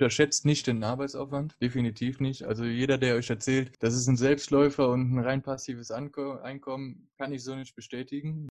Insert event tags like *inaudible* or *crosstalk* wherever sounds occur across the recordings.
unterschätzt nicht den Arbeitsaufwand, definitiv nicht. Also jeder, der euch erzählt, das ist ein Selbstläufer und ein rein passives Einkommen, kann ich so nicht bestätigen.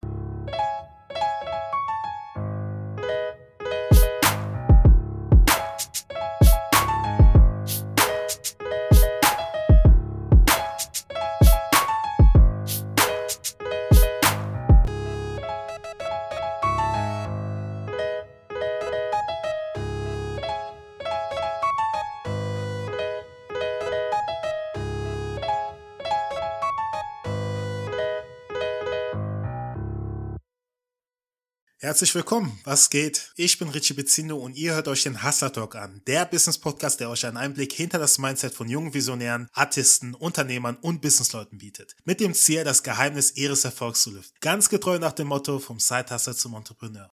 Herzlich willkommen. Was geht? Ich bin Richie Bezindo und ihr hört euch den Hustler Talk an. Der Business Podcast, der euch einen Einblick hinter das Mindset von jungen Visionären, Artisten, Unternehmern und Businessleuten bietet. Mit dem Ziel, das Geheimnis ihres Erfolgs zu lüften. Ganz getreu nach dem Motto vom Side Hustler zum Entrepreneur.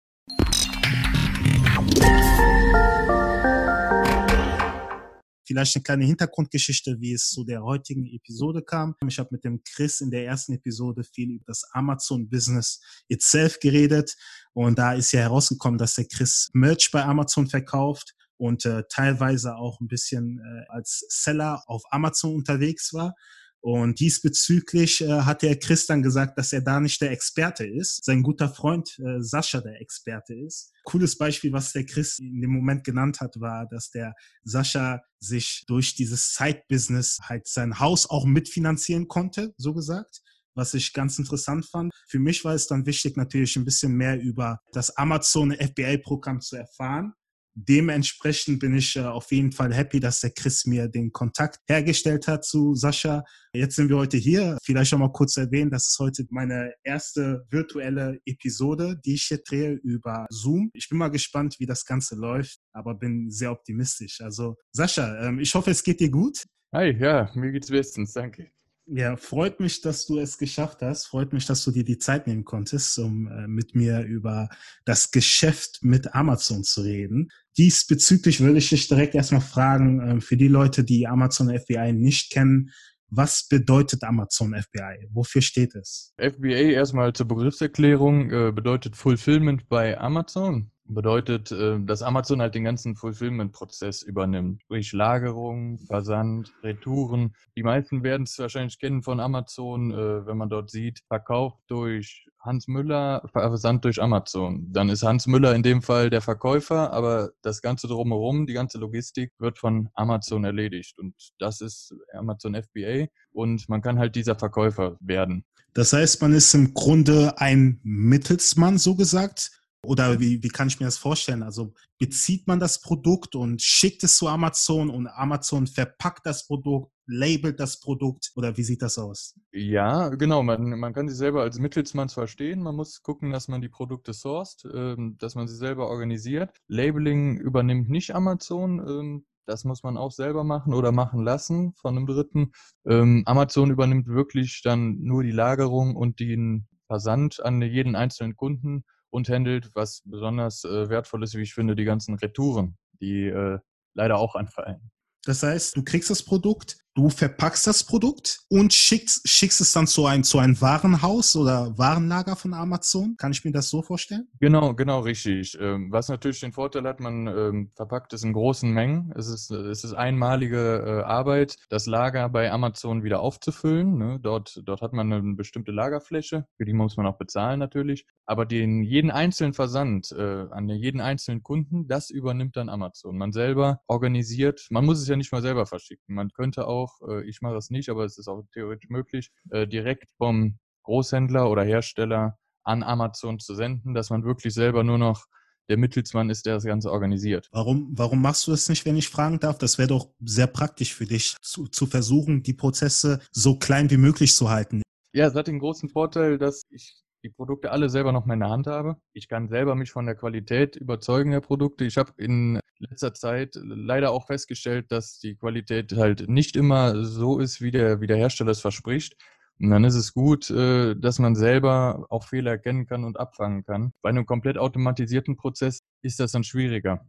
Vielleicht eine kleine Hintergrundgeschichte, wie es zu der heutigen Episode kam. Ich habe mit dem Chris in der ersten Episode viel über das Amazon-Business itself geredet. Und da ist ja herausgekommen, dass der Chris Merch bei Amazon verkauft und äh, teilweise auch ein bisschen äh, als Seller auf Amazon unterwegs war. Und diesbezüglich äh, hat der Chris dann gesagt, dass er da nicht der Experte ist. Sein guter Freund äh, Sascha der Experte ist. Cooles Beispiel, was der Chris in dem Moment genannt hat, war, dass der Sascha sich durch dieses Side-Business halt sein Haus auch mitfinanzieren konnte, so gesagt was ich ganz interessant fand. Für mich war es dann wichtig, natürlich ein bisschen mehr über das Amazon FBA-Programm zu erfahren dementsprechend bin ich äh, auf jeden Fall happy, dass der Chris mir den Kontakt hergestellt hat zu Sascha. Jetzt sind wir heute hier. Vielleicht auch mal kurz erwähnen, das ist heute meine erste virtuelle Episode, die ich hier drehe über Zoom. Ich bin mal gespannt, wie das Ganze läuft, aber bin sehr optimistisch. Also Sascha, ähm, ich hoffe, es geht dir gut. Hi, ja, mir geht's bestens, danke. Ja, freut mich, dass du es geschafft hast. Freut mich, dass du dir die Zeit nehmen konntest, um äh, mit mir über das Geschäft mit Amazon zu reden. Diesbezüglich würde ich dich direkt erstmal fragen, äh, für die Leute, die Amazon FBI nicht kennen, was bedeutet Amazon FBI? Wofür steht es? FBA erstmal zur Begriffserklärung äh, bedeutet Fulfillment bei Amazon bedeutet, äh, dass Amazon halt den ganzen Fulfillment-Prozess übernimmt. Durch Lagerung, Versand, Retouren. Die meisten werden es wahrscheinlich kennen von Amazon, äh, wenn man dort sieht, verkauft durch Hans Müller, Versand durch Amazon. Dann ist Hans Müller in dem Fall der Verkäufer, aber das Ganze drumherum, die ganze Logistik wird von Amazon erledigt. Und das ist Amazon FBA und man kann halt dieser Verkäufer werden. Das heißt, man ist im Grunde ein Mittelsmann, so gesagt, oder wie, wie kann ich mir das vorstellen? Also bezieht man das Produkt und schickt es zu Amazon und Amazon verpackt das Produkt, labelt das Produkt oder wie sieht das aus? Ja, genau. Man, man kann sich selber als Mittelsmann verstehen. Man muss gucken, dass man die Produkte sourced, ähm, dass man sie selber organisiert. Labeling übernimmt nicht Amazon. Ähm, das muss man auch selber machen oder machen lassen von einem Dritten. Ähm, Amazon übernimmt wirklich dann nur die Lagerung und den Versand an jeden einzelnen Kunden und handelt, was besonders äh, wertvoll ist, wie ich finde, die ganzen Retouren, die äh, leider auch anfallen. Das heißt, du kriegst das Produkt, du verpackst das Produkt und schickst, schickst es dann zu einem, zu einem Warenhaus oder Warenlager von Amazon. Kann ich mir das so vorstellen? Genau, genau, richtig. Ähm, was natürlich den Vorteil hat, man ähm, verpackt es in großen Mengen. Es ist, es ist einmalige äh, Arbeit, das Lager bei Amazon wieder aufzufüllen. Ne? Dort, dort hat man eine bestimmte Lagerfläche, für die muss man auch bezahlen natürlich. Aber den jeden einzelnen Versand äh, an jeden einzelnen Kunden, das übernimmt dann Amazon. Man selber organisiert, man muss es ja nicht mal selber verschicken. Man könnte auch, äh, ich mache es nicht, aber es ist auch theoretisch möglich, äh, direkt vom Großhändler oder Hersteller an Amazon zu senden, dass man wirklich selber nur noch der Mittelsmann ist, der das Ganze organisiert. Warum, warum machst du das nicht, wenn ich fragen darf? Das wäre doch sehr praktisch für dich, zu, zu versuchen, die Prozesse so klein wie möglich zu halten. Ja, es hat den großen Vorteil, dass ich die Produkte alle selber noch mal in der Hand habe. Ich kann selber mich von der Qualität überzeugen der Produkte. Ich habe in letzter Zeit leider auch festgestellt, dass die Qualität halt nicht immer so ist, wie der, wie der Hersteller es verspricht. Und dann ist es gut, äh, dass man selber auch Fehler erkennen kann und abfangen kann. Bei einem komplett automatisierten Prozess ist das dann schwieriger.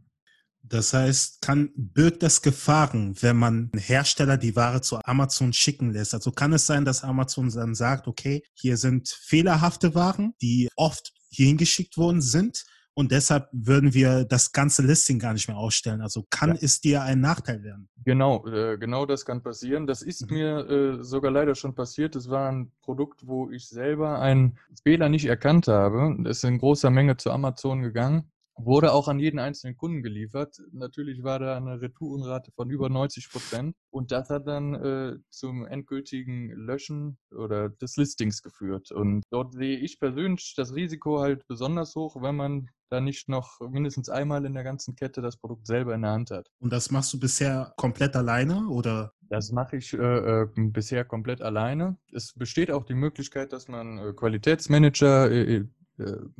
Das heißt, kann, birgt das Gefahren, wenn man einen Hersteller die Ware zu Amazon schicken lässt? Also kann es sein, dass Amazon dann sagt, okay, hier sind fehlerhafte Waren, die oft hierhin geschickt worden sind und deshalb würden wir das ganze Listing gar nicht mehr ausstellen. Also kann ja. es dir ein Nachteil werden? Genau, äh, genau das kann passieren. Das ist mhm. mir äh, sogar leider schon passiert. Das war ein Produkt, wo ich selber einen Fehler nicht erkannt habe. Es ist in großer Menge zu Amazon gegangen wurde auch an jeden einzelnen Kunden geliefert. Natürlich war da eine Retourenrate von über 90 Prozent und das hat dann äh, zum endgültigen Löschen oder des Listings geführt. Und dort sehe ich persönlich das Risiko halt besonders hoch, wenn man da nicht noch mindestens einmal in der ganzen Kette das Produkt selber in der Hand hat. Und das machst du bisher komplett alleine oder? Das mache ich äh, äh, bisher komplett alleine. Es besteht auch die Möglichkeit, dass man äh, Qualitätsmanager äh, äh,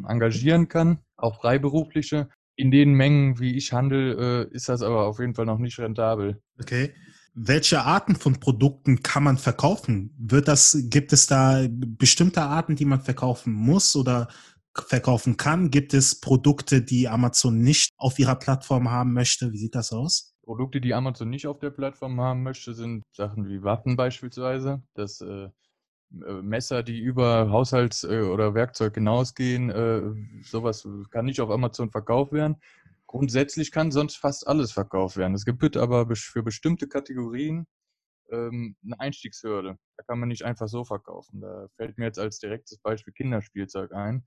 engagieren kann, auch freiberufliche. In den Mengen, wie ich handle, äh, ist das aber auf jeden Fall noch nicht rentabel. Okay. Welche Arten von Produkten kann man verkaufen? Wird das, gibt es da bestimmte Arten, die man verkaufen muss oder verkaufen kann? Gibt es Produkte, die Amazon nicht auf ihrer Plattform haben möchte? Wie sieht das aus? Produkte, die Amazon nicht auf der Plattform haben möchte, sind Sachen wie Waffen beispielsweise. Das äh, äh, Messer, die über Haushalts- äh, oder Werkzeug hinausgehen, äh, sowas kann nicht auf Amazon verkauft werden. Grundsätzlich kann sonst fast alles verkauft werden. Es gibt aber für bestimmte Kategorien ähm, eine Einstiegshürde. Da kann man nicht einfach so verkaufen. Da fällt mir jetzt als direktes Beispiel Kinderspielzeug ein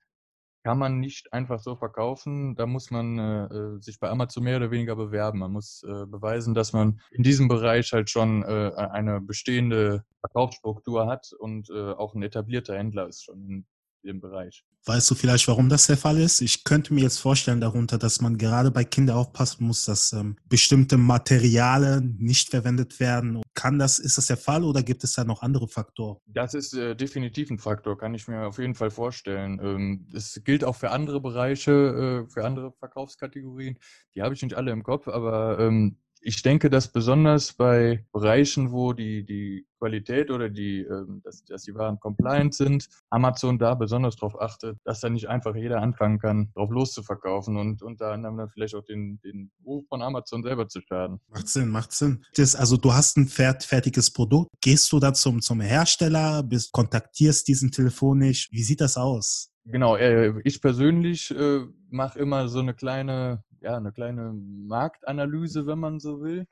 kann man nicht einfach so verkaufen. Da muss man äh, äh, sich bei Amazon mehr oder weniger bewerben. Man muss äh, beweisen, dass man in diesem Bereich halt schon äh, eine bestehende Verkaufsstruktur hat und äh, auch ein etablierter Händler ist schon dem Bereich. Weißt du vielleicht, warum das der Fall ist? Ich könnte mir jetzt vorstellen darunter, dass man gerade bei Kindern aufpassen muss, dass ähm, bestimmte Materialien nicht verwendet werden. Kann das, ist das der Fall oder gibt es da noch andere Faktoren? Das ist äh, definitiv ein Faktor, kann ich mir auf jeden Fall vorstellen. Ähm, es gilt auch für andere Bereiche, äh, für andere Verkaufskategorien. Die habe ich nicht alle im Kopf, aber ähm, ich denke, dass besonders bei Bereichen, wo die, die Qualität oder die, ähm, dass, dass die Waren compliant sind, Amazon da besonders darauf achtet, dass da nicht einfach jeder anfangen kann, drauf loszuverkaufen und unter anderem dann vielleicht auch den, den Ruf von Amazon selber zu schaden. Macht Sinn, macht Sinn. Das, also du hast ein fertiges Produkt, gehst du da zum, zum Hersteller, bist, kontaktierst diesen telefonisch. Wie sieht das aus? Genau, äh, ich persönlich äh, mache immer so eine kleine ja, eine kleine Marktanalyse, wenn man so will.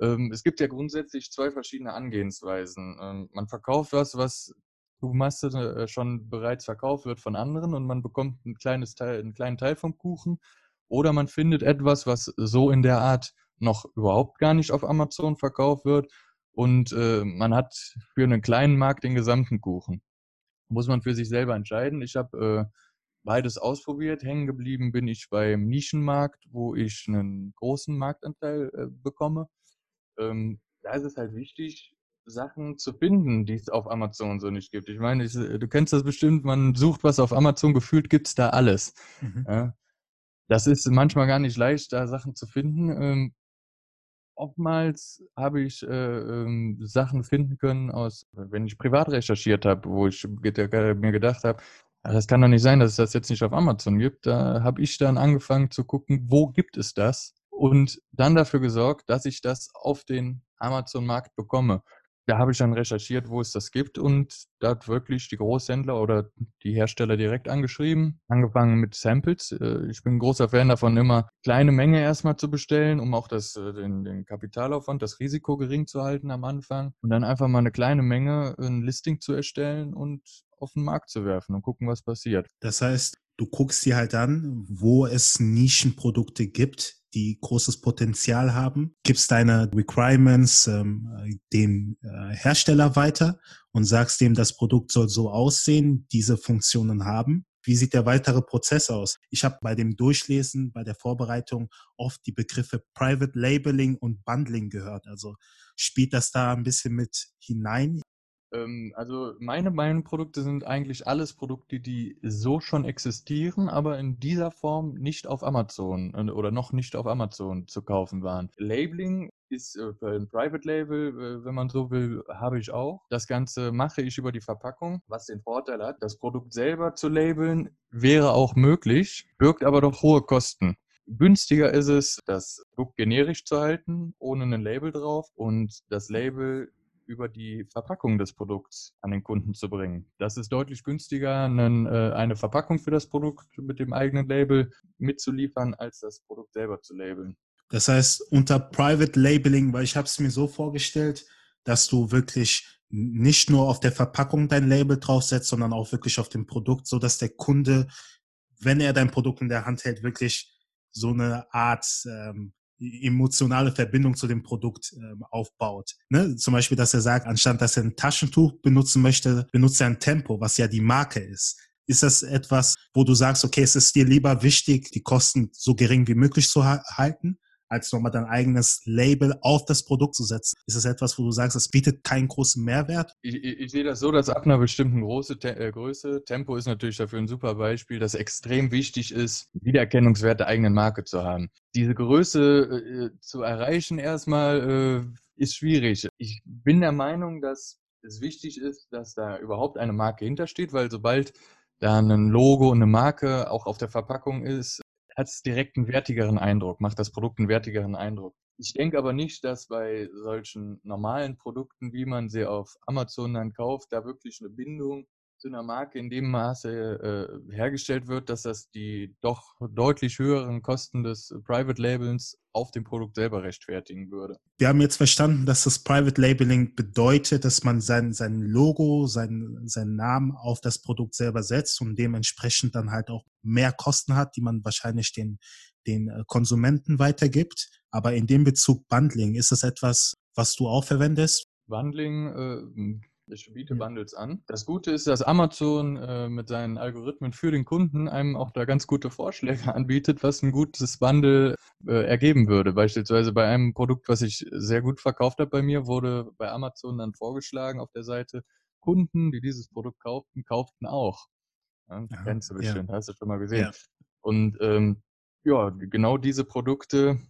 Ähm, es gibt ja grundsätzlich zwei verschiedene Angehensweisen. Ähm, man verkauft was, was Kuchenmasse äh, schon bereits verkauft wird von anderen und man bekommt ein kleines Teil, einen kleinen Teil vom Kuchen. Oder man findet etwas, was so in der Art noch überhaupt gar nicht auf Amazon verkauft wird und äh, man hat für einen kleinen Markt den gesamten Kuchen. Muss man für sich selber entscheiden. Ich habe äh, beides ausprobiert. Hängen geblieben bin ich beim Nischenmarkt, wo ich einen großen Marktanteil äh, bekomme. Ähm, da ist es halt wichtig, Sachen zu finden, die es auf Amazon so nicht gibt. Ich meine, ich, äh, du kennst das bestimmt, man sucht was auf Amazon, gefühlt gibt es da alles. Mhm. Ja, das ist manchmal gar nicht leicht, da Sachen zu finden. Ähm, oftmals habe ich äh, ähm, Sachen finden können aus, wenn ich privat recherchiert habe, wo ich mir gedacht habe, das kann doch nicht sein, dass es das jetzt nicht auf Amazon gibt. Da habe ich dann angefangen zu gucken, wo gibt es das und dann dafür gesorgt, dass ich das auf den Amazon-Markt bekomme da habe ich dann recherchiert, wo es das gibt und da hat wirklich die Großhändler oder die Hersteller direkt angeschrieben, angefangen mit Samples. Äh, ich bin ein großer Fan davon, immer kleine Menge erstmal zu bestellen, um auch das, äh, den, den Kapitalaufwand, das Risiko gering zu halten am Anfang und dann einfach mal eine kleine Menge, ein Listing zu erstellen und auf den Markt zu werfen und gucken, was passiert. Das heißt, du guckst dir halt an, wo es Nischenprodukte gibt, die großes Potenzial haben, gibst deine Requirements ähm, dem äh, Hersteller weiter und sagst dem, das Produkt soll so aussehen, diese Funktionen haben. Wie sieht der weitere Prozess aus? Ich habe bei dem Durchlesen, bei der Vorbereitung oft die Begriffe Private Labeling und Bundling gehört. Also spielt das da ein bisschen mit hinein? Ähm, also meine, meine Produkte sind eigentlich alles Produkte, die so schon existieren, aber in dieser Form nicht auf Amazon äh, oder noch nicht auf Amazon zu kaufen waren. Labeling ist äh, ein Private Label, äh, wenn man so will, habe ich auch. Das Ganze mache ich über die Verpackung, was den Vorteil hat, das Produkt selber zu labeln wäre auch möglich, birgt aber doch hohe Kosten. Günstiger ist es, das Produkt generisch zu halten, ohne ein Label drauf und das Label über die Verpackung des Produkts an den Kunden zu bringen. Das ist deutlich günstiger, einen, äh, eine Verpackung für das Produkt mit dem eigenen Label mitzuliefern, als das Produkt selber zu labeln. Das heißt, unter Private Labeling, weil ich habe es mir so vorgestellt, dass du wirklich nicht nur auf der Verpackung dein Label draufsetzt, sondern auch wirklich auf dem Produkt, so dass der Kunde, wenn er dein Produkt in der Hand hält, wirklich so eine Art ähm, emotionale Verbindung zu dem Produkt ähm, aufbaut. Ne? Zum Beispiel, dass er sagt, anstatt dass er ein Taschentuch benutzen möchte, benutzt er ein Tempo, was ja die Marke ist. Ist das etwas, wo du sagst, okay, es ist dir lieber wichtig, die Kosten so gering wie möglich zu halten? Als nochmal dein eigenes Label auf das Produkt zu setzen? Ist das etwas, wo du sagst, es bietet keinen großen Mehrwert? Ich, ich, ich sehe das so, dass ab einer bestimmten große, Te äh, Größe, Tempo ist natürlich dafür ein super Beispiel, dass extrem wichtig ist, Wiedererkennungswert der eigenen Marke zu haben. Diese Größe äh, zu erreichen erstmal äh, ist schwierig. Ich bin der Meinung, dass es wichtig ist, dass da überhaupt eine Marke hintersteht, weil sobald da ein Logo und eine Marke auch auf der Verpackung ist, hat es direkt einen wertigeren Eindruck, macht das Produkt einen wertigeren Eindruck. Ich denke aber nicht, dass bei solchen normalen Produkten, wie man sie auf Amazon dann kauft, da wirklich eine Bindung zu einer Marke in dem Maße äh, hergestellt wird, dass das die doch deutlich höheren Kosten des Private Labels auf dem Produkt selber rechtfertigen würde. Wir haben jetzt verstanden, dass das Private Labeling bedeutet, dass man sein, sein Logo, sein, seinen Namen auf das Produkt selber setzt und dementsprechend dann halt auch mehr Kosten hat, die man wahrscheinlich den, den äh, Konsumenten weitergibt. Aber in dem Bezug Bundling, ist das etwas, was du auch verwendest? Bundling äh, biete ja. Bundles an. Das Gute ist, dass Amazon äh, mit seinen Algorithmen für den Kunden einem auch da ganz gute Vorschläge *laughs* anbietet, was ein gutes Bundle äh, ergeben würde. Beispielsweise bei einem Produkt, was ich sehr gut verkauft habe bei mir, wurde bei Amazon dann vorgeschlagen auf der Seite, Kunden, die dieses Produkt kauften, kauften auch. Ja, ja, kennst du bestimmt, hast du schon mal gesehen. Und ähm, ja, genau diese Produkte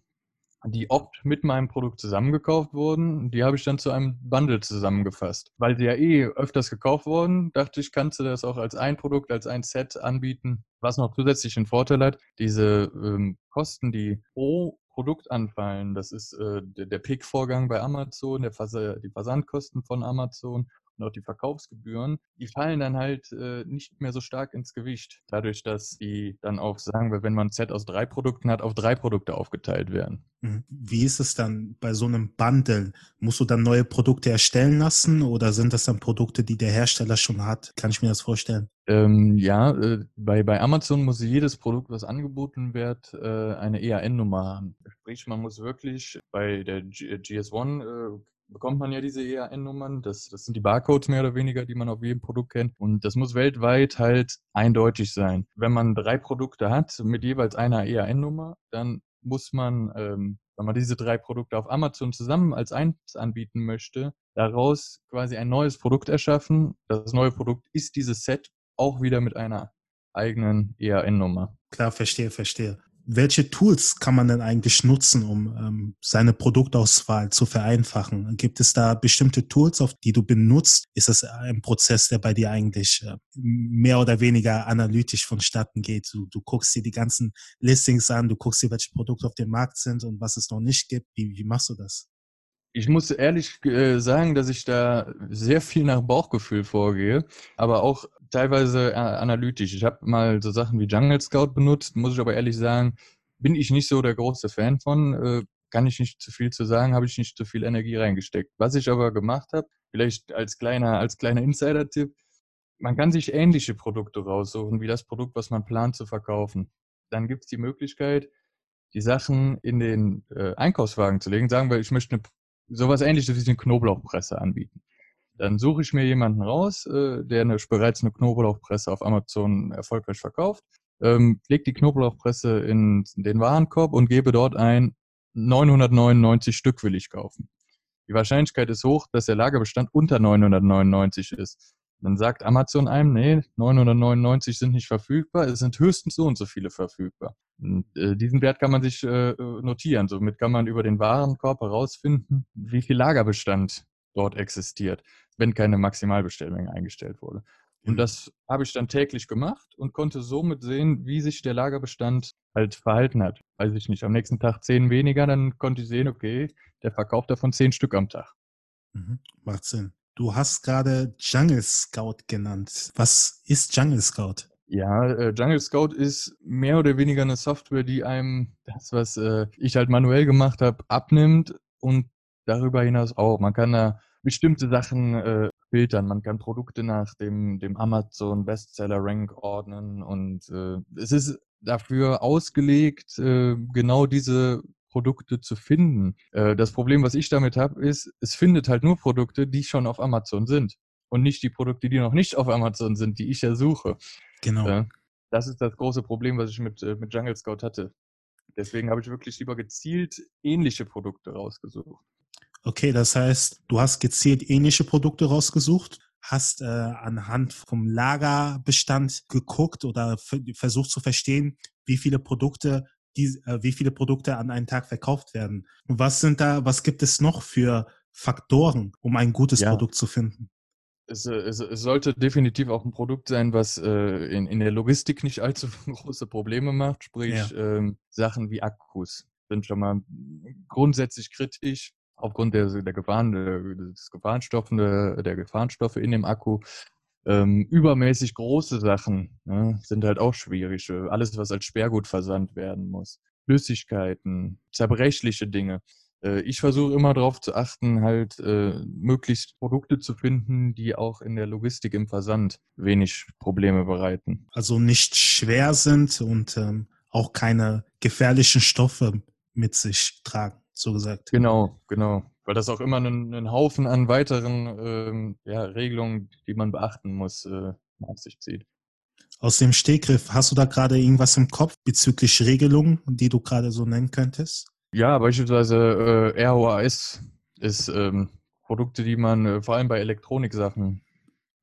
die oft mit meinem Produkt zusammengekauft wurden. Die habe ich dann zu einem Bundle zusammengefasst. Weil sie ja eh öfters gekauft wurden, dachte ich, kannst du das auch als ein Produkt, als ein Set anbieten. Was noch zusätzlich einen Vorteil hat, diese ähm, Kosten, die pro Produkt anfallen, das ist äh, der, der Pick-Vorgang bei Amazon, der Vers die Versandkosten von Amazon und auch die Verkaufsgebühren, die fallen dann halt äh, nicht mehr so stark ins Gewicht. Dadurch, dass die dann auch, sagen wir, wenn man ein Set aus drei Produkten hat, auf drei Produkte aufgeteilt werden. Mhm. Wie ist es dann bei so einem Bundle? Musst du dann neue Produkte erstellen lassen oder sind das dann Produkte, die der Hersteller schon hat? Kann ich mir das vorstellen? Ähm, ja, äh, bei, bei Amazon muss jedes Produkt, was angeboten wird, äh, eine EAN-Nummer haben. Sprich, man muss wirklich bei der G GS1 äh, bekommt man ja diese EAN-Nummern. Das, das sind die Barcodes mehr oder weniger, die man auf jedem Produkt kennt. Und das muss weltweit halt eindeutig sein. Wenn man drei Produkte hat mit jeweils einer EAN-Nummer, dann muss man, ähm, wenn man diese drei Produkte auf Amazon zusammen als eins anbieten möchte, daraus quasi ein neues Produkt erschaffen. Das neue Produkt ist dieses Set auch wieder mit einer eigenen EAN-Nummer. Klar, verstehe, verstehe welche Tools kann man denn eigentlich nutzen, um ähm, seine Produktauswahl zu vereinfachen? Gibt es da bestimmte Tools, auf die du benutzt? Ist das ein Prozess, der bei dir eigentlich äh, mehr oder weniger analytisch vonstatten geht? Du, du guckst dir die ganzen Listings an, du guckst dir, welche Produkte auf dem Markt sind und was es noch nicht gibt. Wie, wie machst du das? Ich muss ehrlich äh, sagen, dass ich da sehr viel nach Bauchgefühl vorgehe, aber auch teilweise äh, analytisch. Ich habe mal so Sachen wie Jungle Scout benutzt, muss ich aber ehrlich sagen, bin ich nicht so der große Fan von. Äh, kann ich nicht zu viel zu sagen, habe ich nicht zu viel Energie reingesteckt. Was ich aber gemacht habe, vielleicht als kleiner, als kleiner Insider-Tipp, man kann sich ähnliche Produkte raussuchen, wie das Produkt, was man plant zu verkaufen. Dann gibt es die Möglichkeit, die Sachen in den äh, Einkaufswagen zu legen. Sagen wir, ich möchte eine sowas ähnliches wie eine Knoblauchpresse anbieten. Dann suche ich mir jemanden raus, äh, der eine, bereits eine Knoblauchpresse auf Amazon erfolgreich verkauft, ähm, lege die Knoblauchpresse in den Warenkorb und gebe dort ein 999 Stück will ich kaufen. Die Wahrscheinlichkeit ist hoch, dass der Lagerbestand unter 999 ist. Dann sagt Amazon einem, nee, 999 sind nicht verfügbar, es sind höchstens so und so viele verfügbar. Und, äh, diesen Wert kann man sich äh, notieren. Somit kann man über den Warenkorb herausfinden, wie viel Lagerbestand dort existiert, wenn keine Maximalbestellmenge eingestellt wurde. Und mhm. das habe ich dann täglich gemacht und konnte somit sehen, wie sich der Lagerbestand halt verhalten hat. Weiß ich nicht, am nächsten Tag zehn weniger, dann konnte ich sehen, okay, der verkauft davon zehn Stück am Tag. Mhm. Macht Sinn. Du hast gerade Jungle Scout genannt. Was ist Jungle Scout? Ja, äh, Jungle Scout ist mehr oder weniger eine Software, die einem das, was äh, ich halt manuell gemacht habe, abnimmt und darüber hinaus auch. Man kann da bestimmte Sachen äh, filtern. Man kann Produkte nach dem, dem Amazon Bestseller Rank ordnen und äh, es ist dafür ausgelegt, äh, genau diese Produkte zu finden. Äh, das Problem, was ich damit habe, ist, es findet halt nur Produkte, die schon auf Amazon sind und nicht die Produkte, die noch nicht auf Amazon sind, die ich ja suche. Genau. Äh, das ist das große Problem, was ich mit, äh, mit Jungle Scout hatte. Deswegen habe ich wirklich lieber gezielt ähnliche Produkte rausgesucht. Okay, das heißt, du hast gezielt ähnliche Produkte rausgesucht, hast äh, anhand vom Lagerbestand geguckt oder versucht zu verstehen, wie viele Produkte die, äh, wie viele Produkte an einem Tag verkauft werden. Und was sind da, was gibt es noch für Faktoren, um ein gutes ja. Produkt zu finden? Es, es, es, sollte definitiv auch ein Produkt sein, was äh, in, in der Logistik nicht allzu *laughs* große Probleme macht. Sprich, ja. ähm, Sachen wie Akkus sind schon mal grundsätzlich kritisch aufgrund der, der Gefahren, des Gefahrenstoffen, der Gefahrenstoffe in dem Akku. Ähm, übermäßig große Sachen ne, sind halt auch schwierig. Alles, was als Sperrgut versandt werden muss. Flüssigkeiten, zerbrechliche Dinge. Äh, ich versuche immer darauf zu achten, halt äh, möglichst Produkte zu finden, die auch in der Logistik im Versand wenig Probleme bereiten. Also nicht schwer sind und ähm, auch keine gefährlichen Stoffe mit sich tragen so gesagt. Genau, genau. Weil das auch immer einen, einen Haufen an weiteren ähm, ja, Regelungen, die man beachten muss, äh, auf sich zieht. Aus dem Stegriff, hast du da gerade irgendwas im Kopf bezüglich Regelungen, die du gerade so nennen könntest? Ja, beispielsweise äh, ROAS ist ähm, Produkte, die man äh, vor allem bei Elektroniksachen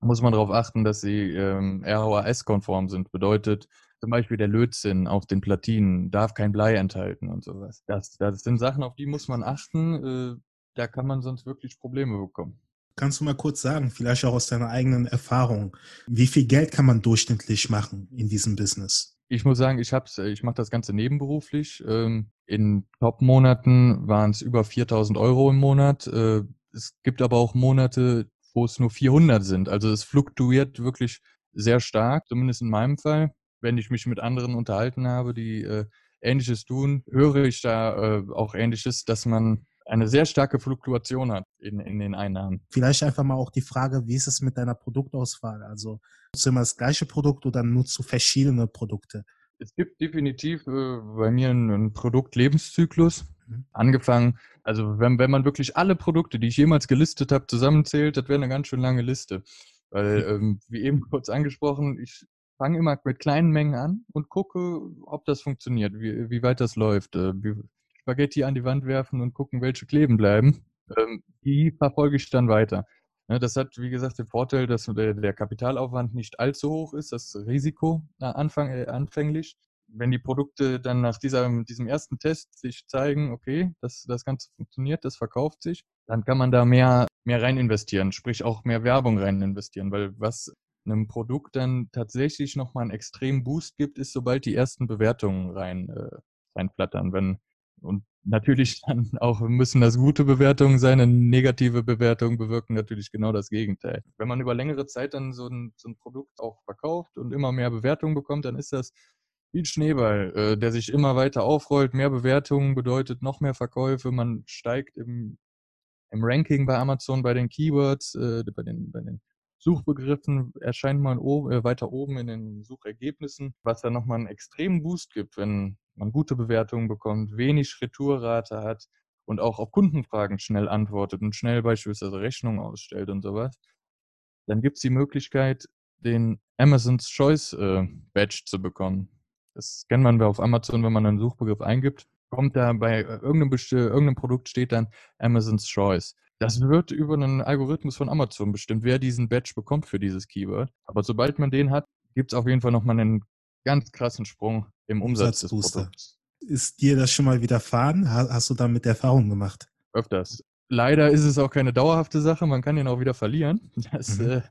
muss man darauf achten, dass sie ähm, ROAS-konform sind. Bedeutet, zum Beispiel der Lötzinn auf den Platinen darf kein Blei enthalten und sowas. Das, das sind Sachen, auf die muss man achten. Äh, da kann man sonst wirklich Probleme bekommen. Kannst du mal kurz sagen, vielleicht auch aus deiner eigenen Erfahrung, wie viel Geld kann man durchschnittlich machen in diesem Business? Ich muss sagen, ich hab's, ich mache das Ganze nebenberuflich. Ähm, in Top-Monaten waren es über 4000 Euro im Monat. Äh, es gibt aber auch Monate, wo es nur 400 sind. Also es fluktuiert wirklich sehr stark, zumindest in meinem Fall wenn ich mich mit anderen unterhalten habe, die äh, Ähnliches tun, höre ich da äh, auch Ähnliches, dass man eine sehr starke Fluktuation hat in, in den Einnahmen. Vielleicht einfach mal auch die Frage, wie ist es mit deiner Produktauswahl? Also nutzt du immer das gleiche Produkt oder nutzt du verschiedene Produkte? Es gibt definitiv äh, bei mir einen, einen Produktlebenszyklus. Mhm. Angefangen, also wenn, wenn man wirklich alle Produkte, die ich jemals gelistet habe, zusammenzählt, das wäre eine ganz schön lange Liste. Weil, ähm, wie eben kurz angesprochen, ich fange immer mit kleinen Mengen an und gucke, ob das funktioniert, wie, wie weit das läuft. Äh, Spaghetti an die Wand werfen und gucken, welche kleben bleiben. Ähm, die verfolge ich dann weiter. Ne, das hat, wie gesagt, den Vorteil, dass der, Kapitalaufwand nicht allzu hoch ist, das Risiko äh, anfang, äh, anfänglich. Wenn die Produkte dann nach dieser, diesem ersten Test sich zeigen, okay, das, das Ganze funktioniert, das verkauft sich, dann kann man da mehr, mehr rein investieren, sprich auch mehr Werbung rein investieren, weil was einem Produkt dann tatsächlich nochmal einen extremen Boost gibt, ist, sobald die ersten Bewertungen rein, äh, reinflattern. Wenn, und natürlich *laughs* dann auch müssen das gute Bewertungen sein, eine negative Bewertungen bewirken natürlich genau das Gegenteil. Wenn man über längere Zeit dann so ein, so ein Produkt auch verkauft und immer mehr Bewertungen bekommt, dann ist das wie ein Schneeball, äh, der sich immer weiter aufrollt. Mehr Bewertungen bedeutet noch mehr Verkäufe. Man steigt im, im Ranking bei Amazon, bei den Keywords, äh, bei, den, bei den Suchbegriffen erscheint man äh, weiter oben in den Suchergebnissen, was dann nochmal einen extremen Boost gibt, wenn man gute Bewertungen bekommt, wenig Retourrate hat und auch auf Kundenfragen schnell antwortet und schnell beispielsweise Rechnungen ausstellt und sowas. Dann gibt es die Möglichkeit, den Amazon's Choice äh, Badge zu bekommen. Das kennt man auf Amazon, wenn man einen Suchbegriff eingibt, kommt da bei äh, irgendeinem, irgendeinem Produkt steht dann Amazon's Choice. Das wird über einen Algorithmus von Amazon bestimmt, wer diesen Badge bekommt für dieses Keyword. Aber sobald man den hat, gibt es auf jeden Fall nochmal einen ganz krassen Sprung im Umsatz des Produkts. Ist dir das schon mal widerfahren? Hast du damit Erfahrung gemacht? Öfters. Leider ist es auch keine dauerhafte Sache, man kann ihn auch wieder verlieren. Das, mhm.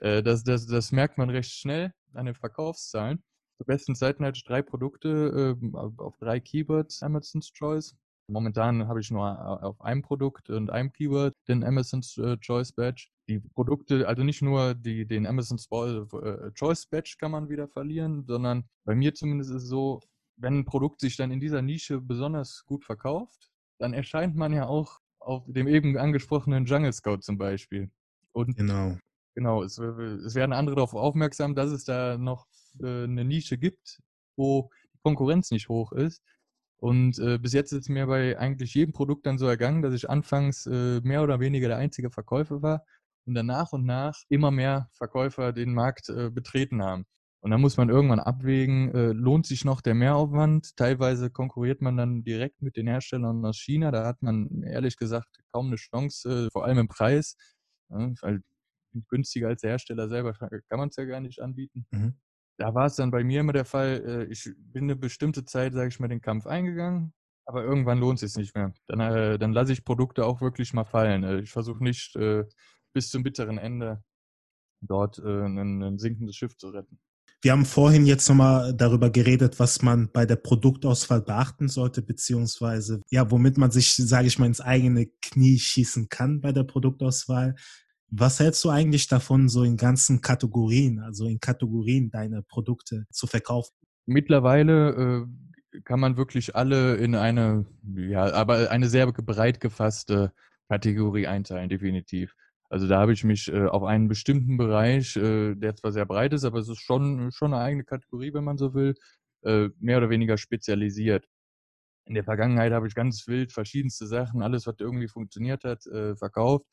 äh, äh das, das, das merkt man recht schnell an den Verkaufszahlen. Zur besten Zeiten hatte ich drei Produkte äh, auf drei Keywords Amazon's Choice Momentan habe ich nur auf einem Produkt und einem Keyword den Amazon's äh, Choice Badge. Die Produkte, also nicht nur die, den Amazon's äh, Choice Badge kann man wieder verlieren, sondern bei mir zumindest ist es so, wenn ein Produkt sich dann in dieser Nische besonders gut verkauft, dann erscheint man ja auch auf dem eben angesprochenen Jungle Scout zum Beispiel. Und genau. Genau, es, es werden andere darauf aufmerksam, dass es da noch äh, eine Nische gibt, wo die Konkurrenz nicht hoch ist. Und äh, bis jetzt ist es mir bei eigentlich jedem Produkt dann so ergangen, dass ich anfangs äh, mehr oder weniger der einzige Verkäufer war und dann nach und nach immer mehr Verkäufer den Markt äh, betreten haben. Und dann muss man irgendwann abwägen, äh, lohnt sich noch der Mehraufwand? Teilweise konkurriert man dann direkt mit den Herstellern aus China. Da hat man ehrlich gesagt kaum eine Chance, äh, vor allem im Preis, weil günstiger als der Hersteller selber kann man es ja gar nicht anbieten. Mhm. Da war es dann bei mir immer der Fall, äh, ich bin eine bestimmte Zeit, sage ich mal, den Kampf eingegangen, aber irgendwann lohnt es sich nicht mehr. Dann, äh, dann lasse ich Produkte auch wirklich mal fallen. Ich versuche nicht bis zum bitteren Ende dort ein, ein sinkendes Schiff zu retten. Wir haben vorhin jetzt nochmal darüber geredet, was man bei der Produktauswahl beachten sollte, beziehungsweise ja, womit man sich, sage ich mal, ins eigene Knie schießen kann bei der Produktauswahl. Was hältst du eigentlich davon, so in ganzen Kategorien, also in Kategorien deine Produkte zu verkaufen? Mittlerweile äh, kann man wirklich alle in eine, ja, aber eine sehr breit gefasste Kategorie einteilen, definitiv. Also da habe ich mich äh, auf einen bestimmten Bereich, äh, der zwar sehr breit ist, aber es ist schon, schon eine eigene Kategorie, wenn man so will, äh, mehr oder weniger spezialisiert. In der Vergangenheit habe ich ganz wild verschiedenste Sachen, alles, was irgendwie funktioniert hat, äh, verkauft.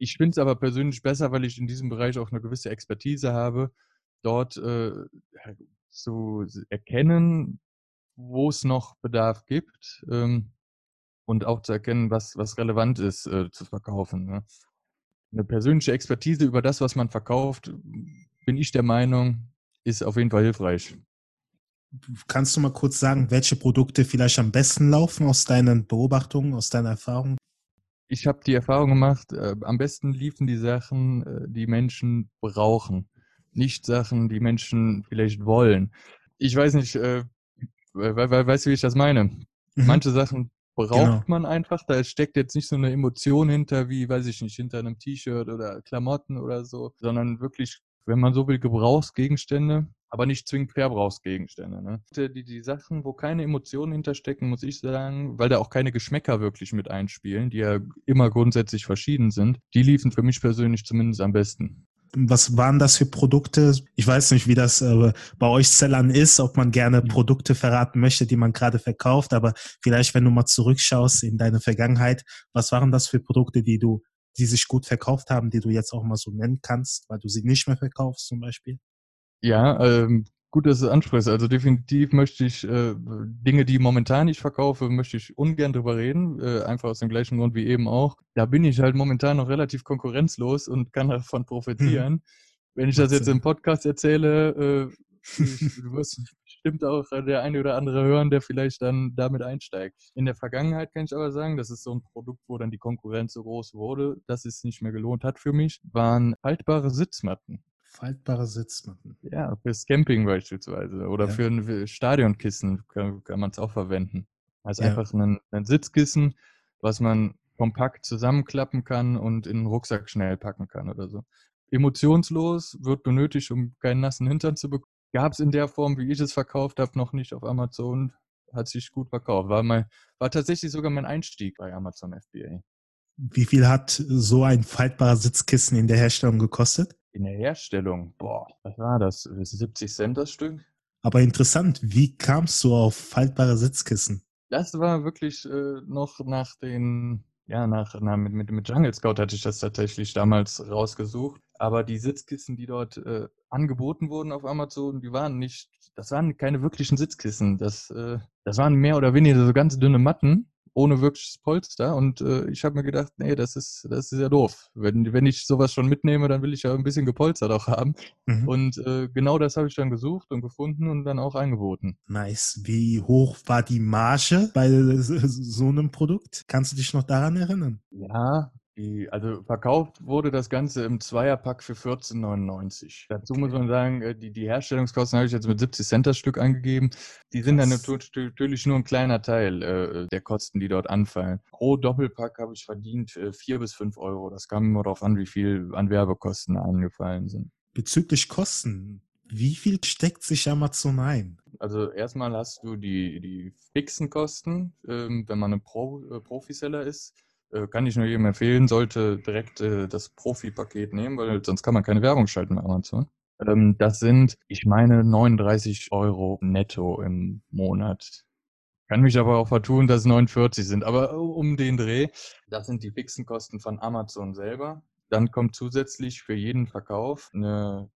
Ich finde es aber persönlich besser, weil ich in diesem Bereich auch eine gewisse Expertise habe, dort äh, zu erkennen, wo es noch Bedarf gibt ähm, und auch zu erkennen, was, was relevant ist äh, zu verkaufen. Ne? eine persönliche Expertise über das, was man verkauft, bin ich der Meinung, ist auf jeden Fall hilfreich. Kannst du mal kurz sagen, welche Produkte vielleicht am besten laufen aus deinen Beobachtungen, aus deiner Erfahrung? Ich habe die Erfahrung gemacht, äh, am besten liefen die Sachen, äh, die Menschen brauchen, nicht Sachen, die Menschen vielleicht wollen. Ich weiß nicht, äh, we we weißt du, wie ich das meine? Mhm. Manche Sachen braucht genau. man einfach. Da steckt jetzt nicht so eine Emotion hinter, wie, weiß ich nicht, hinter einem T-Shirt oder Klamotten oder so, sondern wirklich, wenn man so will, Gebrauchsgegenstände, aber nicht zwingend Verbrauchsgegenstände. Ne? Die, die Sachen, wo keine Emotionen hinterstecken, muss ich sagen, weil da auch keine Geschmäcker wirklich mit einspielen, die ja immer grundsätzlich verschieden sind, die liefen für mich persönlich zumindest am besten was waren das für Produkte? Ich weiß nicht, wie das äh, bei euch Sellern ist, ob man gerne mhm. Produkte verraten möchte, die man gerade verkauft, aber vielleicht, wenn du mal zurückschaust in deine Vergangenheit, was waren das für Produkte, die du, die sich gut verkauft haben, die du jetzt auch mal so nennen kannst, weil du sie nicht mehr verkaufst zum Beispiel? Ja, ähm, Gut, dass du es ansprichst. Also definitiv möchte ich äh, Dinge, die momentan ich verkaufe, möchte ich ungern drüber reden. Äh, einfach aus dem gleichen Grund wie eben auch. Da bin ich halt momentan noch relativ konkurrenzlos und kann davon profitieren. Hm. Wenn ich das jetzt im Podcast erzähle, äh, du wirst *laughs* bestimmt auch der eine oder andere hören, der vielleicht dann damit einsteigt. In der Vergangenheit kann ich aber sagen, das ist so ein Produkt, wo dann die Konkurrenz so groß wurde, dass es nicht mehr gelohnt hat für mich, waren haltbare Sitzmatten. Faltbare Sitzmatten. Ja, fürs Camping beispielsweise. Oder ja. für ein Stadionkissen kann, kann man es auch verwenden. Also ja. einfach ein, ein, Sitzkissen, was man kompakt zusammenklappen kann und in den Rucksack schnell packen kann oder so. Emotionslos, wird benötigt, um keinen nassen Hintern zu bekommen. Gab es in der Form, wie ich es verkauft habe, noch nicht auf Amazon. Hat sich gut verkauft. War, mein, war tatsächlich sogar mein Einstieg bei Amazon FBA. Wie viel hat so ein faltbarer Sitzkissen in der Herstellung gekostet? In der Herstellung, boah, was war das? 70 Cent das Stück? Aber interessant, wie kamst du auf faltbare Sitzkissen? Das war wirklich äh, noch nach den, ja, nach, na, mit, mit, mit Jungle Scout hatte ich das tatsächlich damals rausgesucht. Aber die Sitzkissen, die dort äh, angeboten wurden auf Amazon, die waren nicht, das waren keine wirklichen Sitzkissen. Das, äh, das waren mehr oder weniger so ganz dünne Matten, ohne wirkliches Polster. Und äh, ich habe mir gedacht, nee, das ist, das ist ja doof. Wenn, wenn ich sowas schon mitnehme, dann will ich ja ein bisschen gepolstert auch haben. Mhm. Und äh, genau das habe ich dann gesucht und gefunden und dann auch angeboten. Nice. Wie hoch war die Marge bei so einem Produkt? Kannst du dich noch daran erinnern? Ja, Die, also verkauft wurde das Ganze im Zweierpack für 14,99. Dazu muss man sagen, äh, die, die Herstellungskosten habe ich jetzt mit 70 Cent das Stück angegeben. Die sind dann natürlich nur ein kleiner Teil äh, der Kosten, die dort anfallen. Pro Doppelpack habe ich verdient äh, 4 bis 5 Euro. Das kam immer darauf an, wie viel an Werbekosten angefallen sind. Bezüglich Kosten, wie viel steckt sich Amazon ein? Also erstmal hast du die, die fixen Kosten, ähm, wenn man ein Pro, äh, Profiseller ist äh, kann ich nur jedem empfehlen, sollte direkt äh, das Profi-Paket nehmen, weil sonst kann man keine Werbung schalten bei Amazon. Ähm, das sind, ich meine, 39 Euro netto im Monat. Kann mich aber auch vertun, dass es 49 sind. Aber um den Dreh, das sind die fixen Kosten von Amazon selber. Dann kommt zusätzlich für jeden Verkauf eine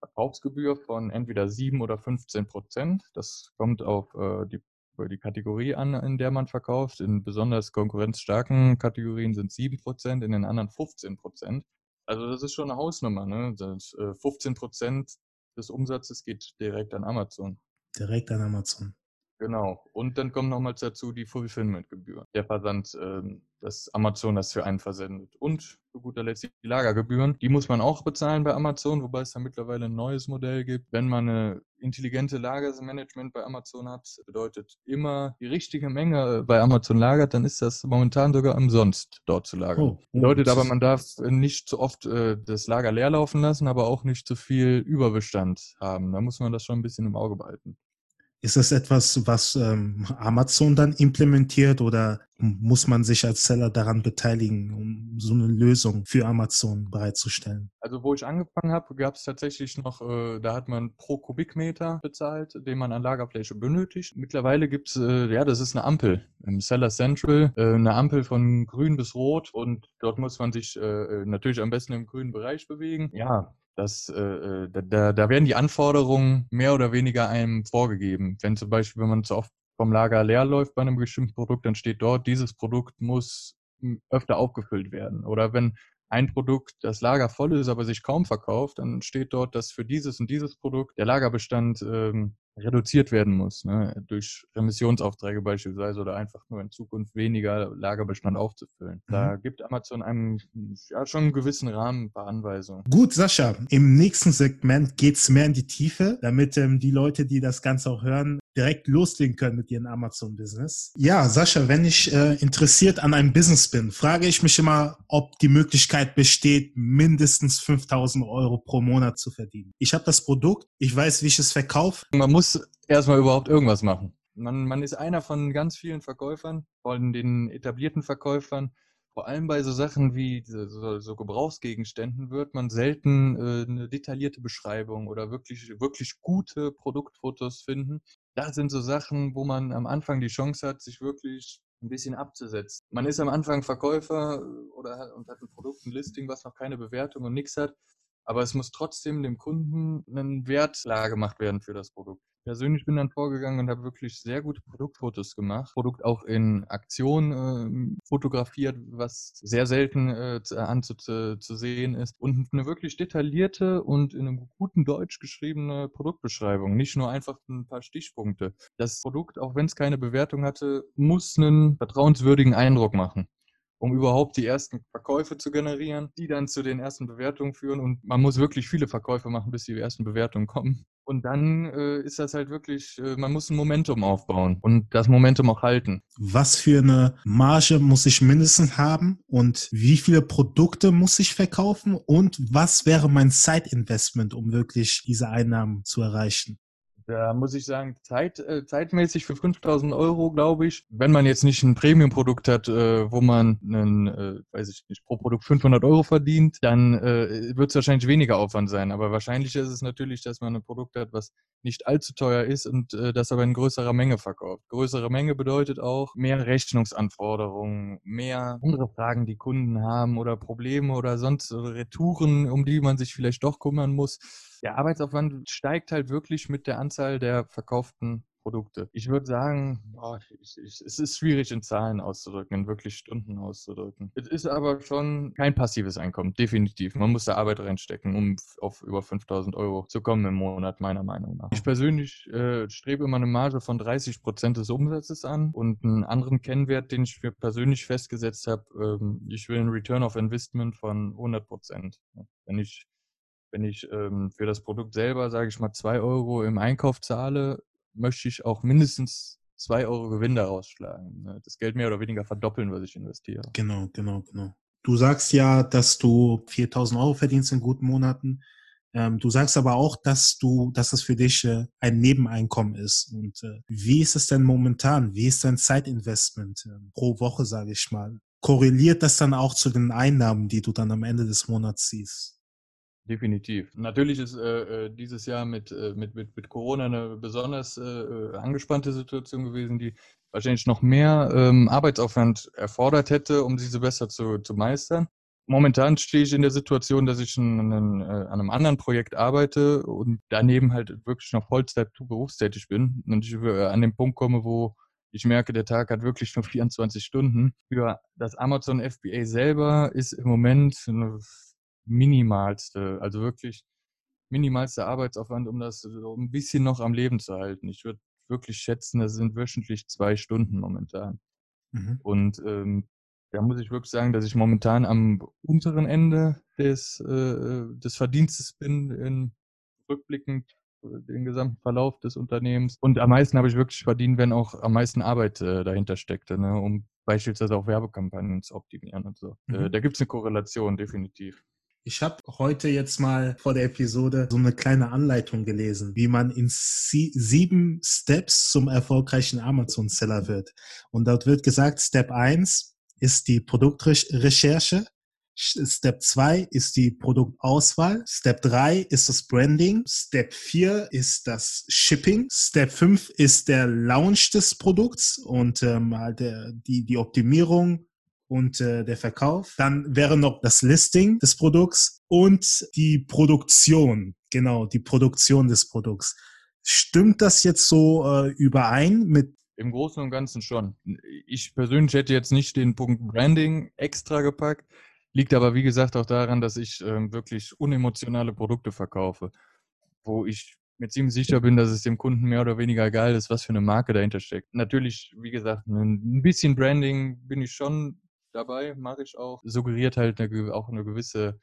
Verkaufsgebühr von entweder 7 oder 15 Prozent. Das kommt auf äh, die die Kategorie an, in der man verkauft. In besonders konkurrenzstarken Kategorien sind 7%, in den anderen 15%. Also das ist schon eine Hausnummer. Ne? Das, äh, 15% des Umsatzes geht direkt an Amazon. Direkt an Amazon. Genau. Und dann kommen nochmals dazu die Fulfillment-Gebühren. Der Versand, ähm, dass Amazon das für einen versendet. Und zu guter Letzt die Lagergebühren. Die muss man auch bezahlen bei Amazon, wobei es da mittlerweile ein neues Modell gibt. Wenn man eine intelligente Lagermanagement bei Amazon hat, bedeutet immer die richtige Menge bei Amazon lagert, dann ist das momentan sogar umsonst dort zu lagern. Oh, oh, bedeutet aber, man darf nicht zu oft äh, das Lager leer laufen lassen, aber auch nicht zu viel Überbestand haben. Da muss man das schon ein bisschen im Auge behalten. Ist das etwas, was ähm, Amazon dann implementiert oder muss man sich als Seller daran beteiligen, um so eine Lösung für Amazon bereitzustellen? Also wo ich angefangen habe, gab es tatsächlich noch, äh, da hat man pro Kubikmeter bezahlt, den man an Lagerfläche benötigt. Mittlerweile gibt es, äh, ja, das ist eine Ampel im Seller Central, äh, eine Ampel von grün bis rot und dort muss man sich äh, äh, natürlich am besten im grünen Bereich bewegen. Ja, das, äh, äh da, da werden die Anforderungen mehr oder weniger einem vorgegeben. Wenn zum Beispiel, wenn man zu oft vom Lager leer läuft bei einem bestimmten Produkt, dann steht dort, dieses Produkt muss hm, öfter aufgefüllt werden. Oder wenn ein Produkt das Lager voll ist, aber sich kaum verkauft, dann steht dort, dass für dieses und dieses Produkt der Lagerbestand ähm, reduziert werden muss, ne? durch Remissionsaufträge beispielsweise oder einfach nur in Zukunft weniger Lagerbestand aufzufüllen. Mhm. Da gibt Amazon einem ja schon einen gewissen Rahmen ein paar Anweisungen. Gut, Sascha, im nächsten Segment geht's mehr in die Tiefe, damit ähm, die Leute, die das Ganze auch hören, direkt loslegen können mit ihrem Amazon-Business. Ja, Sascha, wenn ich äh, interessiert an einem Business bin, frage ich mich immer, ob die Möglichkeit besteht, mindestens 5000 Euro pro Monat zu verdienen. Ich habe das Produkt, ich weiß, wie ich es verkaufe. Man muss erstmal überhaupt irgendwas machen. Man, man ist einer von ganz vielen Verkäufern, von den etablierten Verkäufern. Vor allem bei so Sachen wie so, so Gebrauchsgegenständen wird man selten äh, eine detaillierte Beschreibung oder wirklich, wirklich gute Produktfotos finden das sind so Sachen, wo man am Anfang die Chance hat, sich wirklich ein bisschen abzusetzen. Man ist am Anfang Verkäufer oder und hat ein Produkt, ein Listing, was noch keine Bewertung und nichts hat. Aber es muss trotzdem dem Kunden einen Wert klar gemacht werden für das Produkt persönlich bin dann vorgegangen und habe wirklich sehr gute Produktfotos gemacht. Produkt auch in Aktion äh, fotografiert, was sehr selten äh, anzusehen ist. Und eine wirklich detaillierte und in einem guten Deutsch geschriebene Produktbeschreibung. Nicht nur einfach ein paar Stichpunkte. Das Produkt, auch wenn es keine Bewertung hatte, muss einen vertrauenswürdigen Eindruck machen um überhaupt die ersten Verkäufe zu generieren, die dann zu den ersten Bewertungen führen. Und man muss wirklich viele Verkäufe machen, bis die ersten Bewertungen kommen. Und dann äh, ist das halt wirklich, äh, man muss ein Momentum aufbauen und das Momentum auch halten. Was für eine Marge muss ich mindestens haben und wie viele Produkte muss ich verkaufen und was wäre mein Zeitinvestment, um wirklich diese Einnahmen zu erreichen? Da muss ich sagen, Zeit, äh, zeitmäßig für 5000 Euro, glaube ich, wenn man jetzt nicht ein Premium-Produkt hat, äh, wo man, einen, äh, weiß ich nicht, pro Produkt 500 Euro verdient, dann äh, wird es wahrscheinlich weniger Aufwand sein. Aber wahrscheinlich ist es natürlich, dass man ein Produkt hat, was nicht allzu teuer ist und äh, das aber in größerer Menge verkauft. Größere Menge bedeutet auch mehr Rechnungsanforderungen, mehr andere Fragen, die Kunden haben oder Probleme oder sonst Retouren, um die man sich vielleicht doch kümmern muss der Arbeitsaufwand steigt halt wirklich mit der Anzahl der verkauften Produkte. Ich würde sagen, boah, ich, ich, es ist schwierig in Zahlen auszudrücken, in wirklich Stunden auszudrücken. Es ist aber schon kein passives Einkommen, definitiv. Man muss da Arbeit reinstecken, um auf über 5000 Euro zu kommen im Monat, meiner Meinung nach. Ich persönlich äh, strebe immer eine Marge von 30 Prozent des Umsatzes an und einen anderen Kennwert, den ich mir persönlich festgesetzt habe, ähm, ich will einen Return of Investment von 100 Prozent. Wenn ich wenn ich ähm, für das Produkt selber, sage ich mal, zwei Euro im Einkauf zahle, möchte ich auch mindestens zwei Euro Gewinn daraus schlagen. Ne? Das Geld mehr oder weniger verdoppeln, was ich investiere. Genau, genau, genau. Du sagst ja, dass du 4000 Euro verdienst in guten Monaten. Ähm, du sagst aber auch, dass du, dass es für dich äh, ein Nebeneinkommen ist. Und äh, wie ist es denn momentan? Wie ist dein Zeitinvestment äh, pro Woche, sage ich mal? Korreliert das dann auch zu den Einnahmen, die du dann am Ende des Monats siehst? Definitiv. Natürlich ist äh, äh, dieses Jahr mit, äh, mit, mit, mit Corona eine besonders äh, äh, angespannte Situation gewesen, die wahrscheinlich noch mehr ähm, Arbeitsaufwand erfordert hätte, um diese besser zu, zu meistern. Momentan stehe ich in der Situation, dass ich an, äh, an einem anderen Projekt arbeite und daneben halt wirklich noch Vollzeit berufstätig bin und ich an den Punkt komme, wo ich merke, der Tag hat wirklich nur *laughs* 24 Stunden. Für das Amazon FBA selber ist im Moment eine minimalste, also wirklich minimalste Arbeitsaufwand, um das so ein bisschen noch am Leben zu halten. Ich würde wirklich schätzen, das sind wöchentlich zwei Stunden momentan. Mhm. Und ähm, da muss ich wirklich sagen, dass ich momentan am unteren Ende des, äh, des Verdienstes bin, in, rückblickend äh, den gesamten Verlauf des Unternehmens. Und am meisten habe ich wirklich verdient, wenn auch am meisten Arbeit äh, dahinter steckte, ne, um beispielsweise auch Werbekampagnen zu optimieren und so. Äh, mhm. Äh, da gibt es eine Korrelation, definitiv. Ich habe heute jetzt mal vor der Episode so eine kleine Anleitung gelesen, wie man in sie sieben Steps zum erfolgreichen Amazon-Seller wird. Und dort wird gesagt, Step 1 ist die Produktrecherche. Step 2 ist die Produktauswahl. Step 3 ist das Branding. Step 4 ist das Shipping. Step 5 ist der Launch des Produkts und ähm, halt der, die, die Optimierung und äh, der Verkauf. Dann wäre noch das Listing des Produkts und die Produktion. Genau, die Produktion des Produkts. Stimmt das jetzt so äh, überein mit im Großen und Ganzen schon. Ich persönlich hätte jetzt nicht den Punkt Branding extra gepackt, liegt aber wie gesagt auch daran, dass ich äh, wirklich unemotionale Produkte verkaufe, wo ich mir ziemlich sicher bin, dass es dem Kunden mehr oder weniger egal ist, was für eine Marke dahinter steckt. Natürlich, wie gesagt, ein bisschen Branding bin ich schon dabei, mache ich auch. Suggeriert halt eine, auch eine gewisse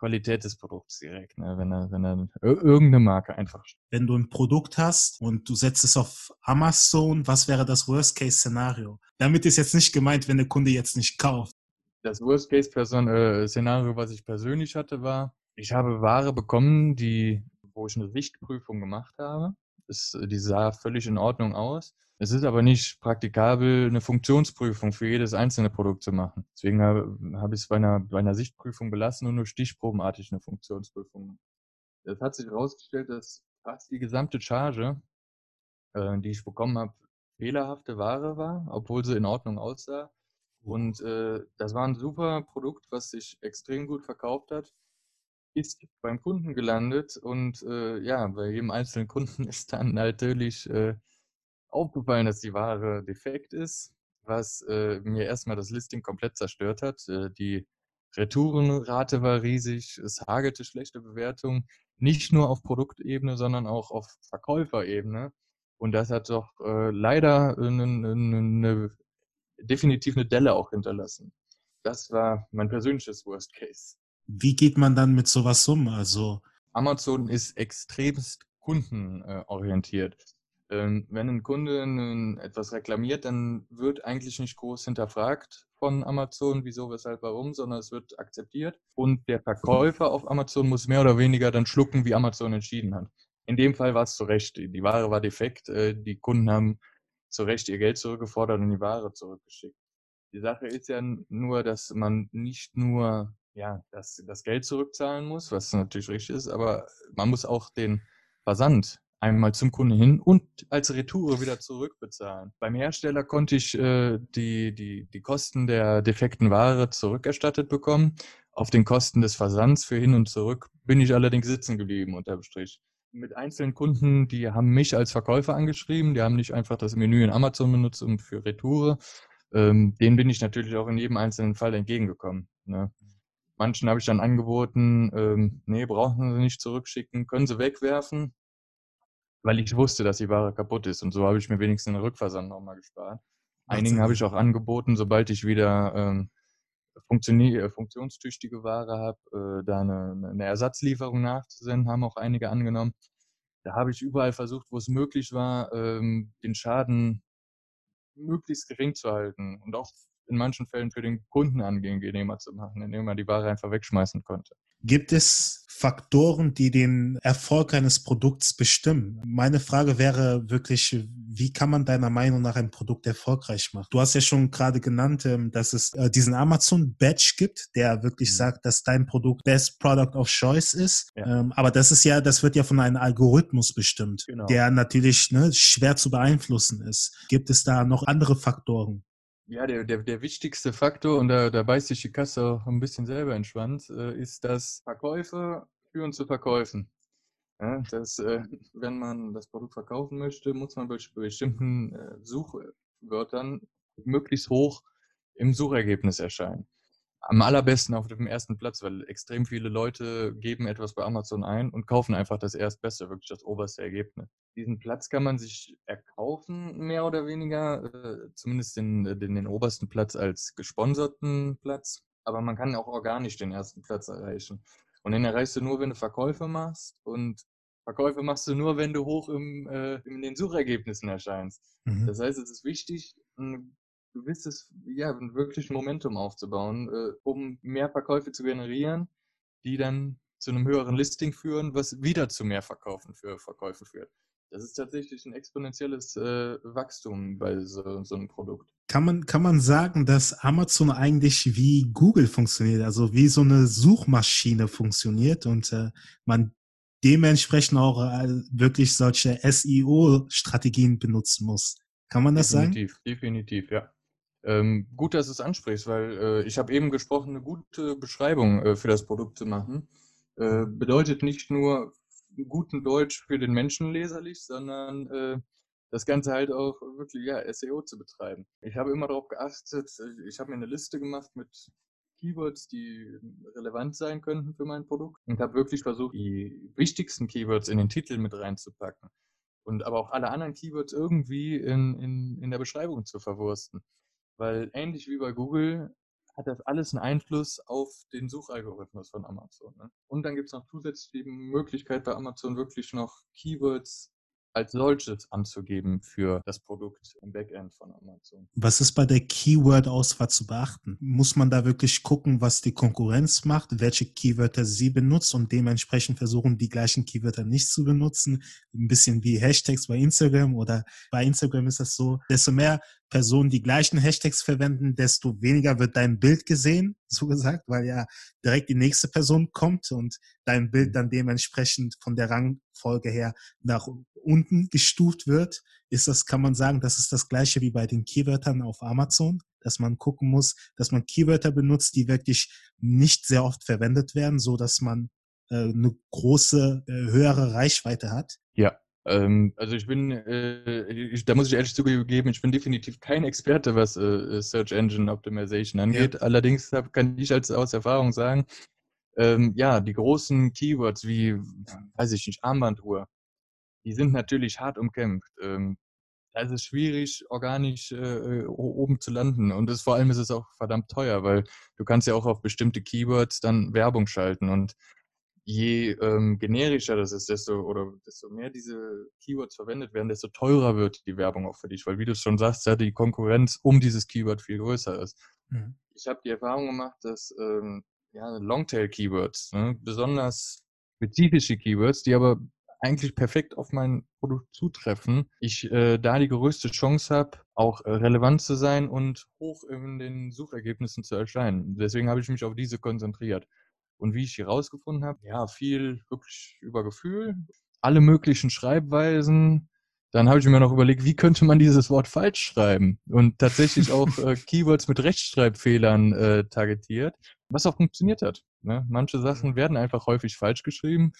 Qualität des Produkts direkt, ne? wenn er, wenn er irgendeine Marke einfach. Wenn du ein Produkt hast und du setzt es auf Amazon, was wäre das Worst-Case-Szenario? Damit ist jetzt nicht gemeint, wenn der Kunde jetzt nicht kauft. Das Worst-Case-Szenario, was ich persönlich hatte, war, ich habe Ware bekommen, die, wo ich eine Sichtprüfung gemacht habe. Das, die sah völlig in Ordnung aus. Es ist aber nicht praktikabel, eine Funktionsprüfung für jedes einzelne Produkt zu machen. Deswegen habe, habe ich es bei einer, bei einer Sichtprüfung belassen und nur stichprobenartig eine Funktionsprüfung. Es hat sich herausgestellt, dass fast die gesamte Charge, äh, die ich bekommen habe, fehlerhafte Ware war, obwohl sie in Ordnung aussah. Und äh, das war ein super Produkt, was sich extrem gut verkauft hat ist beim Kunden gelandet und äh, ja, bei jedem einzelnen Kunden *laughs* ist dann natürlich äh, aufgefallen, dass die Ware defekt ist, was äh, mir erstmal das Listing komplett zerstört hat. Äh, die Retourenrate war riesig, es hagelte schlechte Bewertungen, nicht nur auf Produktebene, sondern auch auf Verkäuferebene. Und das hat doch äh, leider eine, eine, eine, definitiv eine Delle auch hinterlassen. Das war mein persönliches Worst Case. Wie geht man dann mit sowas um? Also Amazon ist extremst kundenorientiert. Ähm, wenn ein Kunde etwas reklamiert, dann wird eigentlich nicht groß hinterfragt von Amazon, wieso, weshalb, warum, sondern es wird akzeptiert. Und der Verkäufer auf Amazon muss mehr oder weniger dann schlucken, wie Amazon entschieden hat. In dem Fall war es zu Recht. Die Ware war defekt. Äh, die Kunden haben zu Recht ihr Geld zurückgefordert und die Ware zurückgeschickt. Die Sache ist ja nur, dass man nicht nur ja, das, das Geld zurückzahlen muss, was natürlich richtig ist, aber man muss auch den Versand einmal zum Kunden hin und als Retour wieder zurückbezahlen. Beim Hersteller konnte ich äh, die, die, die Kosten der defekten Ware zurückerstattet bekommen. Auf den Kosten des Versands für hin und zurück bin ich allerdings sitzen geblieben unterm Strich. mit einzelnen Kunden, die haben mich als Verkäufer angeschrieben, die haben nicht einfach das Menü in Amazon benutzt um für Retoure. Ähm, denen bin ich natürlich auch in jedem einzelnen Fall entgegengekommen. Ne? Manchen habe ich dann angeboten, ähm, nee, brauchen sie nicht zurückschicken, können sie wegwerfen, weil ich wusste, dass die Ware kaputt ist. Und so habe ich mir wenigstens einen Rückversand nochmal gespart. Einigen habe ich auch angeboten, sobald ich wieder ähm, äh, funktionstüchtige Ware habe, äh, da eine, eine, Ersatzlieferung nachzusenden, haben auch einige angenommen. Da habe ich überall versucht, wo es möglich war, ähm, den Schaden möglichst gering zu halten und auch in manchen Fällen für den Kunden angenehmer zu machen, indem man die Ware einfach wegschmeißen konnte. Gibt es Faktoren, die den Erfolg eines Produkts bestimmen? Meine Frage wäre wirklich, wie kann man deiner Meinung nach ein Produkt erfolgreich machen? Du hast ja schon gerade genannt, ähm, dass es äh, diesen Amazon Badge gibt, der wirklich mhm. sagt, dass dein Produkt Best Product of Choice ist. Ja. Ähm, aber das ist ja, das wird ja von einem Algorithmus bestimmt, genau. der natürlich ne, schwer zu beeinflussen ist. Gibt es da noch andere Faktoren? Ja, der, der, der wichtigste Faktor, und da, da beißt sich die Kasse auch ein bisschen selber in Schwanz, äh, ist, dass Verkäufe führen zu Verkäufen. Ja, dass, äh, wenn man das Produkt verkaufen möchte, muss man bei bestimmten äh, Suchwörtern möglichst hoch im Suchergebnis erscheinen am allerbesten auf dem ersten Platz, weil extrem viele Leute geben etwas bei Amazon ein und kaufen einfach das Erstbeste, wirklich das oberste Ergebnis. Diesen Platz kann man sich erkaufen, mehr oder weniger, äh, zumindest den, den, den obersten Platz als gesponserten Platz, aber man kann auch organisch den ersten Platz erreichen. Und den erreichst du nur, wenn du Verkäufe machst und Verkäufe machst du nur, wenn du hoch im, äh, in den Suchergebnissen erscheinst. Mhm. Das heißt, es ist wichtig, ein gewisses, ja, wirklich Momentum aufzubauen, äh, um mehr Verkäufe zu generieren, die dann zu einem höheren Listing führen, was wieder zu mehr Verkaufen für Verkäufe führt. Das ist tatsächlich ein exponentielles äh, Wachstum bei so, so, einem Produkt. Kann man, kann man sagen, dass Amazon eigentlich wie Google funktioniert, also wie so eine Suchmaschine funktioniert und äh, man dementsprechend auch äh, wirklich solche SEO-Strategien benutzen muss? Kann man das definitiv, sagen? Definitiv, ja. Ähm, gut, dass du es ansprichst, weil äh, ich habe eben gesprochen, eine gute Beschreibung äh, für das Produkt zu machen. Äh, bedeutet nicht nur guten Deutsch für den Menschen leserlich, sondern äh, das Ganze halt auch wirklich ja, SEO zu betreiben. Ich habe immer darauf geachtet, äh, ich habe mir eine Liste gemacht mit Keywords, die relevant sein könnten für mein Produkt und habe wirklich versucht, die wichtigsten Keywords in den Titel mit reinzupacken und aber auch alle anderen Keywords irgendwie in, in, in der Beschreibung zu verwursten. Weil ähnlich wie bei Google hat das alles einen Einfluss auf den Suchalgorithmus von Amazon. Ne? Und dann gibt es noch zusätzlich die Möglichkeit bei Amazon wirklich noch Keywords als solches anzugeben für das Produkt im Backend von Amazon. Was ist bei der Keyword-Auswahl zu beachten? Muss man da wirklich gucken, was die Konkurrenz macht, welche Keywörter sie benutzt und dementsprechend versuchen, die gleichen Keywörter nicht zu benutzen? Ein bisschen wie Hashtags bei Instagram oder bei Instagram ist das so, desto mehr Personen die gleichen Hashtags verwenden, desto weniger wird dein Bild gesehen, *laughs* so gesagt, weil ja direkt die nächste Person kommt und dein Bild dann dementsprechend von der Rangfolge her nach unten gestuft wird. Ist das, kann man sagen, das ist das gleiche wie bei den Keywörtern auf Amazon, dass man gucken muss, dass man Keywörter benutzt, die wirklich nicht sehr oft verwendet werden, so dass man äh, eine große, äh, höhere Reichweite hat. Ja, ähm, also ich bin, äh, ich, da muss ich ehrlich zugeben, ich bin definitiv kein Experte, was äh, Search Engine Optimization angeht. Ja. Allerdings hab, kann ich als aus Erfahrung sagen, ähm, ja, die großen Keywords wie, weiß ich nicht, Armbanduhr, die sind natürlich hart umkämpft. Ähm, da ist es schwierig, organisch äh, oben zu landen. Und das, vor allem ist es auch verdammt teuer, weil du kannst ja auch auf bestimmte Keywords dann Werbung schalten. Und je ähm, generischer das ist, desto oder desto mehr diese Keywords verwendet werden, desto teurer wird die Werbung auch für dich, weil wie du schon sagst, ja, die Konkurrenz um dieses Keyword viel größer ist. Mhm. Ich habe die Erfahrung gemacht, dass ähm, ja, Longtail-Keywords, ne, besonders spezifische Keywords, die aber eigentlich perfekt auf mein Produkt zutreffen, ich äh, da die größte Chance habe, auch äh, relevant zu sein und hoch in den Suchergebnissen zu erscheinen. Deswegen habe ich mich auf diese konzentriert. Und wie ich hier rausgefunden habe, ja, viel wirklich über Gefühl, alle möglichen Schreibweisen. Dann habe ich mir noch überlegt, wie könnte man dieses Wort falsch schreiben? Und tatsächlich auch *laughs* äh, Keywords mit Rechtschreibfehlern äh, targetiert, was auch funktioniert hat. Ne? Manche Sachen werden einfach häufig falsch geschrieben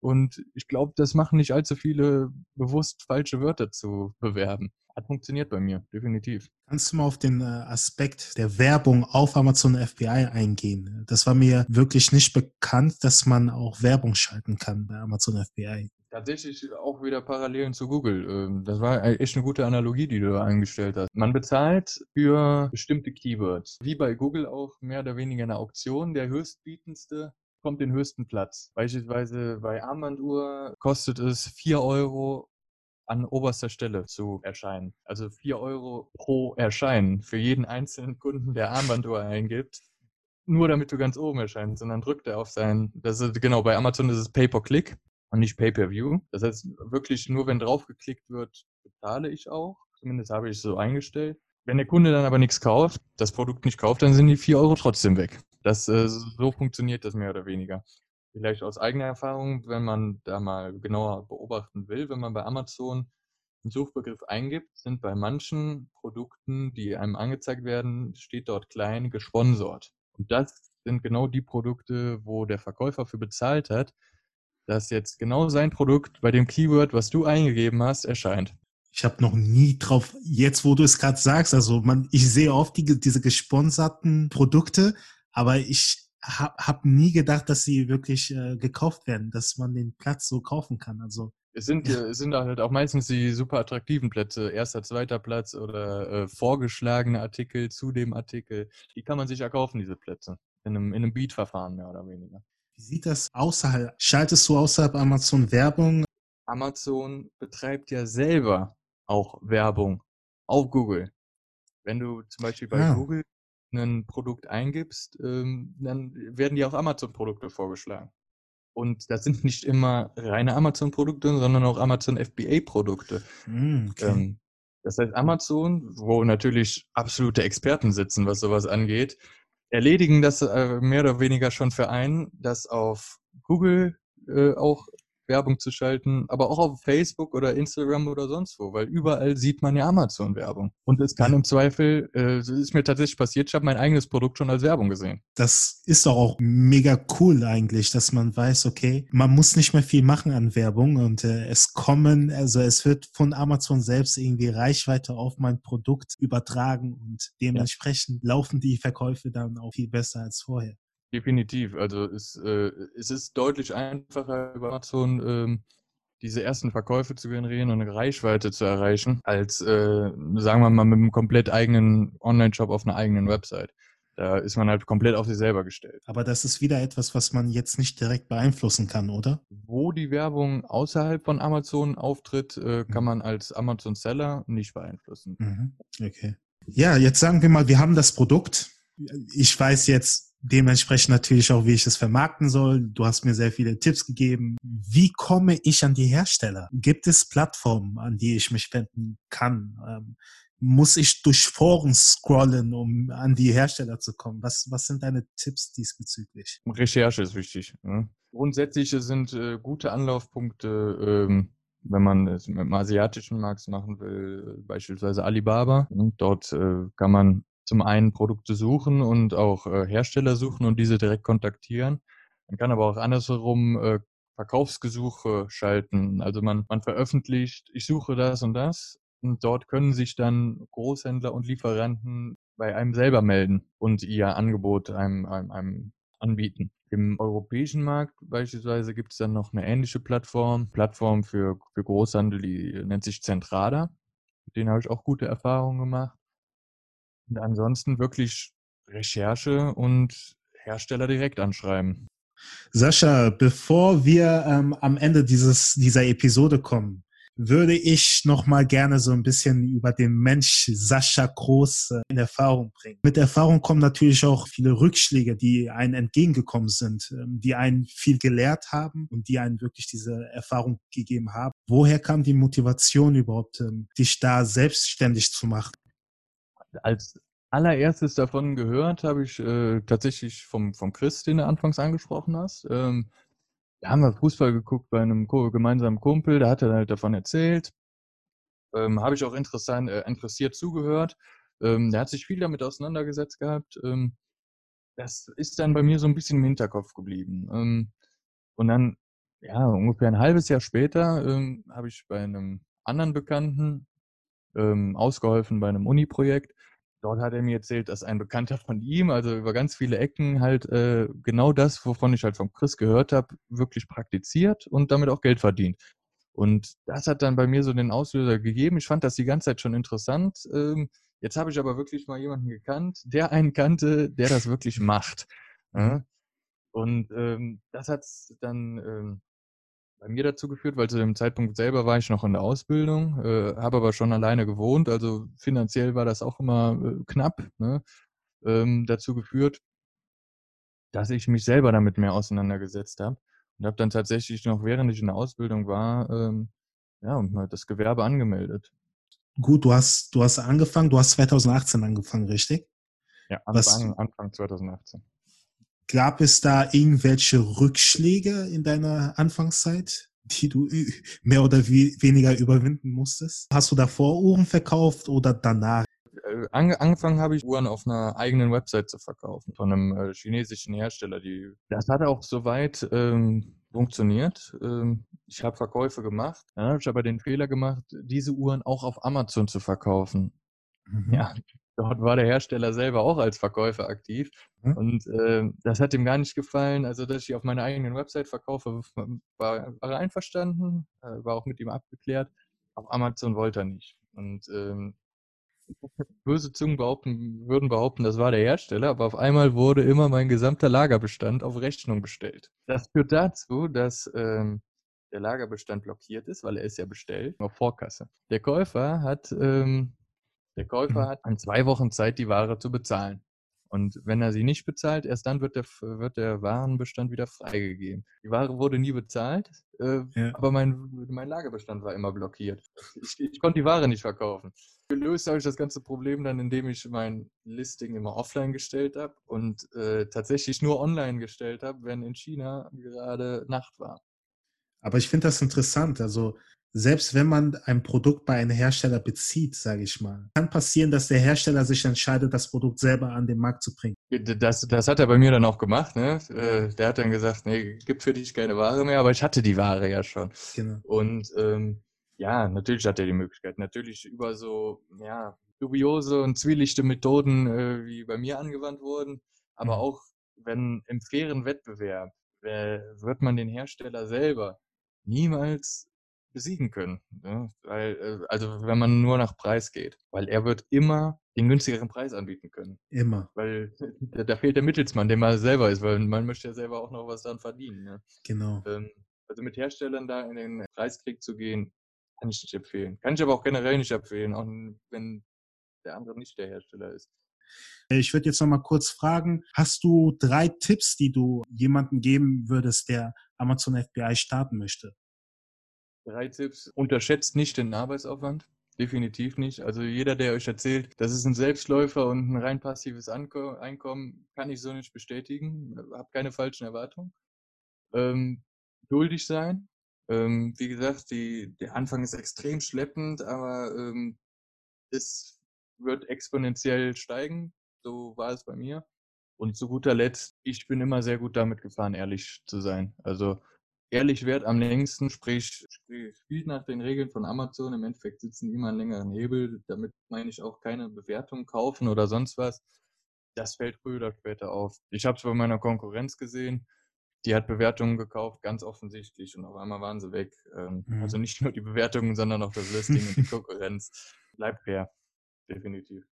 Und ich glaube, das machen nicht allzu viele bewusst falsche Wörter zu bewerben. Hat funktioniert bei mir, definitiv. Kannst du mal auf den äh, Aspekt der Werbung auf Amazon FBI eingehen? Das war mir wirklich nicht bekannt, dass man auch Werbung schalten kann bei Amazon FBI. Tatsächlich auch wieder Parallelen zu Google. Ähm, das war echt eine gute Analogie, die du da eingestellt hast. Man bezahlt für bestimmte Keywords. Wie bei Google auch mehr oder weniger eine Auktion. Der höchstbietendste kommt den höchsten Platz. Beispielsweise bei Armbanduhr kostet es 4 Euro an oberster Stelle zu erscheinen. Also 4 Euro pro Erscheinen für jeden einzelnen Kunden, der Armbanduhr eingibt. Nur damit du ganz oben erscheinst. Dann drückt er auf sein, das ist, genau, bei Amazon ist es Pay-per-Click und nicht Pay-per-View. Das heißt, wirklich nur wenn draufgeklickt wird, bezahle ich auch. Zumindest habe ich es so eingestellt. Wenn der Kunde dann aber nichts kauft, das Produkt nicht kauft, dann sind die 4 Euro trotzdem weg. Das, äh, so funktioniert das mehr oder weniger vielleicht aus eigener Erfahrung, wenn man da mal genauer beobachten will, wenn man bei Amazon einen Suchbegriff eingibt, sind bei manchen Produkten, die einem angezeigt werden, steht dort klein gesponsert. Und das sind genau die Produkte, wo der Verkäufer für bezahlt hat, dass jetzt genau sein Produkt bei dem Keyword, was du eingegeben hast, erscheint. Ich habe noch nie drauf, jetzt wo du es gerade sagst, also man, ich sehe oft die, diese gesponserten Produkte, aber ich habe hab nie gedacht, dass sie wirklich äh, gekauft werden, dass man den Platz so kaufen kann. Also es sind, ja. es sind halt auch meistens die super attraktiven Plätze, erster, zweiter Platz oder äh, vorgeschlagene Artikel zu dem Artikel. Die kann man sich erkaufen, diese Plätze. In einem, in einem Beat-Verfahren mehr oder weniger. Wie sieht das außerhalb? Schaltest du außerhalb Amazon Werbung? Amazon betreibt ja selber auch Werbung auf Google. Wenn du zum Beispiel bei ja. Ah. Google ein Produkt eingibst, ähm, dann werden dir auch Amazon-Produkte vorgeschlagen. Und das sind nicht immer reine Amazon-Produkte, sondern auch Amazon FBA-Produkte. Mm, okay. ähm, das heißt, Amazon, wo natürlich absolute Experten sitzen, was sowas angeht, erledigen das äh, mehr oder weniger schon für einen, dass auf Google äh, auch Werbung zu schalten, aber auch auf Facebook oder Instagram oder sonst wo, weil überall sieht man ja Amazon-Werbung. Und es kann im Zweifel, äh, es ist mir tatsächlich passiert, ich habe mein eigenes Produkt schon als Werbung gesehen. Das ist doch auch mega cool eigentlich, dass man weiß, okay, man muss nicht mehr viel machen an Werbung und äh, es kommen, also es wird von Amazon selbst irgendwie Reichweite auf mein Produkt übertragen und dementsprechend ja. laufen die Verkäufe dann auch viel besser als vorher. Definitiv. Also es, äh, es ist deutlich einfacher über Amazon ähm, diese ersten Verkäufe zu generieren und eine Reichweite zu erreichen, als äh, sagen wir mal mit einem komplett eigenen Online-Shop auf einer eigenen Website. Da ist man halt komplett auf sich selber gestellt. Aber das ist wieder etwas, was man jetzt nicht direkt beeinflussen kann, oder? Wo die Werbung außerhalb von Amazon auftritt, äh, kann mhm. man als Amazon-Seller nicht beeinflussen. Mhm. Okay. Ja, jetzt sagen wir mal, wir haben das Produkt. Ich weiß jetzt, dementsprechend natürlich auch, wie ich es vermarkten soll. Du hast mir sehr viele Tipps gegeben. Wie komme ich an die Hersteller? Gibt es Plattformen, an die ich mich wenden kann? Ähm, muss ich durch Foren scrollen, um an die Hersteller zu kommen? Was, was sind deine Tipps diesbezüglich? Recherche ist wichtig. Ne? Grundsätzlich sind äh, gute Anlaufpunkte, ähm, wenn man es mit dem asiatischen Markt machen will, beispielsweise Alibaba. Dort äh, kann man zum einen Produkte suchen und auch äh, Hersteller suchen und diese direkt kontaktieren. Man kann aber auch andersherum äh, Verkaufsgesuche schalten. Also man, man veröffentlicht, ich suche das und das und dort können sich dann Großhändler und Lieferanten bei einem selber melden und ihr Angebot einem, einem, einem anbieten. Im europäischen Markt beispielsweise gibt es dann noch eine ähnliche Plattform, Plattform für, für Großhandel, die nennt sich Zentrada. Mit denen habe ich auch gute Erfahrungen gemacht. Und ansonsten wirklich Recherche und Hersteller direkt anschreiben. Sascha, bevor wir ähm, am Ende dieses, dieser Episode kommen, würde ich noch mal gerne so ein bisschen über den Mensch Sascha Groß äh, in Erfahrung bringen. Mit Erfahrung kommen natürlich auch viele Rückschläge, die einen entgegengekommen sind, ähm, die einen viel gelehrt haben und die einen wirklich diese Erfahrung gegeben haben. Woher kam die Motivation überhaupt, ähm, dich da selbstständig zu machen? Als allererstes davon gehört habe ich äh, tatsächlich vom, vom Chris, den du anfangs angesprochen hast. Ähm, da haben wir Fußball geguckt bei einem gemeinsamen Kumpel, da hat er halt davon erzählt. Ähm, habe ich auch interessant, äh, interessiert zugehört. Ähm, der hat sich viel damit auseinandergesetzt gehabt. Ähm, das ist dann bei mir so ein bisschen im Hinterkopf geblieben. Ähm, und dann ja, ungefähr ein halbes Jahr später ähm, habe ich bei einem anderen Bekannten ähm, ausgeholfen bei einem Uni-Projekt. Dort hat er mir erzählt, dass ein Bekannter von ihm, also über ganz viele Ecken, halt äh, genau das, wovon ich halt vom Chris gehört habe, wirklich praktiziert und damit auch Geld verdient. Und das hat dann bei mir so den Auslöser gegeben. Ich fand das die ganze Zeit schon interessant. Ähm, jetzt habe ich aber wirklich mal jemanden gekannt, der einen kannte, der das wirklich macht. Ja? Und ähm, das hat dann ähm, bei mir dazu geführt, weil zu dem Zeitpunkt selber war ich noch in der Ausbildung, äh, habe aber schon alleine gewohnt, also finanziell war das auch immer äh, knapp, ne? ähm, dazu geführt, dass ich mich selber damit mehr auseinandergesetzt habe und habe dann tatsächlich noch, während ich in der Ausbildung war, ähm, ja, das Gewerbe angemeldet. Gut, du hast, du hast angefangen, du hast 2018 angefangen, richtig? Ja, Anfang, Was, Anfang 2018. Gab es da irgendwelche Rückschläge in deiner Anfangszeit, die du mehr oder weniger überwinden musstest? Hast du davor Uhren verkauft oder danach? Äh, ange angefangen habe ich Uhren auf einer eigenen Website zu verkaufen von einem äh, chinesischen Hersteller. Die, das hat auch soweit ähm, funktioniert. Ähm, ich habe Verkäufe gemacht. Dann habe ich aber den Fehler gemacht, diese Uhren auch auf Amazon zu verkaufen. Mhm. Ja, dort war der Hersteller selber auch als Verkäufer aktiv. Mhm. Und äh, das hat ihm gar nicht gefallen. Also, dass ich auf meiner eigenen Website verkaufe, war, war er einverstanden, äh, war auch mit ihm abgeklärt. Auf Amazon wollte er nicht. Und ähm, böse Zungen behaupten, würden behaupten, das war der Hersteller, aber auf einmal wurde immer mein gesamter Lagerbestand auf Rechnung bestellt. Das führt dazu, dass ähm, der Lagerbestand blockiert ist, weil er ist ja bestellt, auf Vorkasse. Der Käufer hat ähm, der Käufer mhm. hat an zwei Wochen Zeit, die Ware zu bezahlen. Und wenn er sie nicht bezahlt, erst dann wird der, wird der Warenbestand wieder freigegeben. Die Ware wurde nie bezahlt, äh, ja. aber mein, mein Lagerbestand war immer blockiert. *laughs* Ich, ich, konnte die Ware nicht verkaufen. Gelöst habe ich das ganze Problem dann, indem ich mein Listing immer offline gestellt habe und äh, tatsächlich nur online gestellt habe, wenn in China gerade Nacht war. Aber ich finde das interessant. Also selbst wenn man ein Produkt bei einem Hersteller bezieht, sage ich mal, kann passieren, dass der Hersteller sich entscheidet, das Produkt selber an den Markt zu bringen. Das, das hat er bei mir dann auch gemacht. Ne? Äh, der hat dann gesagt, nee, gibt für dich keine Ware mehr, aber ich hatte die Ware ja schon. Genau. Und ähm, ja, natürlich hat er die Möglichkeit. Natürlich über so ja, dubiose und zwielichte Methoden, äh, wie bei mir angewandt wurden, aber mhm. auch wenn im fairen Wettbewerb äh, wird man den Hersteller selber niemals besiegen können. Ne? Weil, äh, also wenn man nur nach Preis geht. Weil er wird immer den günstigeren Preis anbieten können. Immer. Weil *laughs* da, da fehlt der Mittelsmann, der mal selber ist, weil man möchte ja selber auch noch was daran verdienen. Ne? Genau. Ähm, also mit Herstellern da in den Preiskrieg zu gehen, kann ich nicht empfehlen. Kann ich aber auch generell nicht empfehlen, auch wenn der andere nicht der Hersteller ist. Ich würde jetzt noch mal kurz fragen, hast du drei Tipps, die du jemandem geben würdest, der Amazon FBI starten möchte? Drei Tipps. Unterschätzt nicht den Arbeitsaufwand. Definitiv nicht. Also jeder, der euch erzählt, das ist ein Selbstläufer und ein rein passives Einkommen, kann ich so nicht bestätigen. Hab keine falschen Erwartungen. Ähm, geduldig sein. Ähm, wie gesagt, die, der Anfang ist extrem schleppend, aber ähm, es wird exponentiell steigen. So war es bei mir. Und zu guter Letzt, ich bin immer sehr gut damit gefahren, ehrlich zu sein. Also ehrlich wert am längsten, sprich, spielt nach den Regeln von Amazon. Im Endeffekt sitzen immer einen längeren Hebel. Damit meine ich auch keine Bewertung kaufen oder sonst was. Das fällt früher oder später auf. Ich habe es bei meiner Konkurrenz gesehen. Die hat Bewertungen gekauft, ganz offensichtlich, und auf einmal waren sie weg. Ähm, mhm. Also nicht nur die Bewertungen, sondern auch das Listing und die *laughs* Konkurrenz. Bleibt fair, definitiv.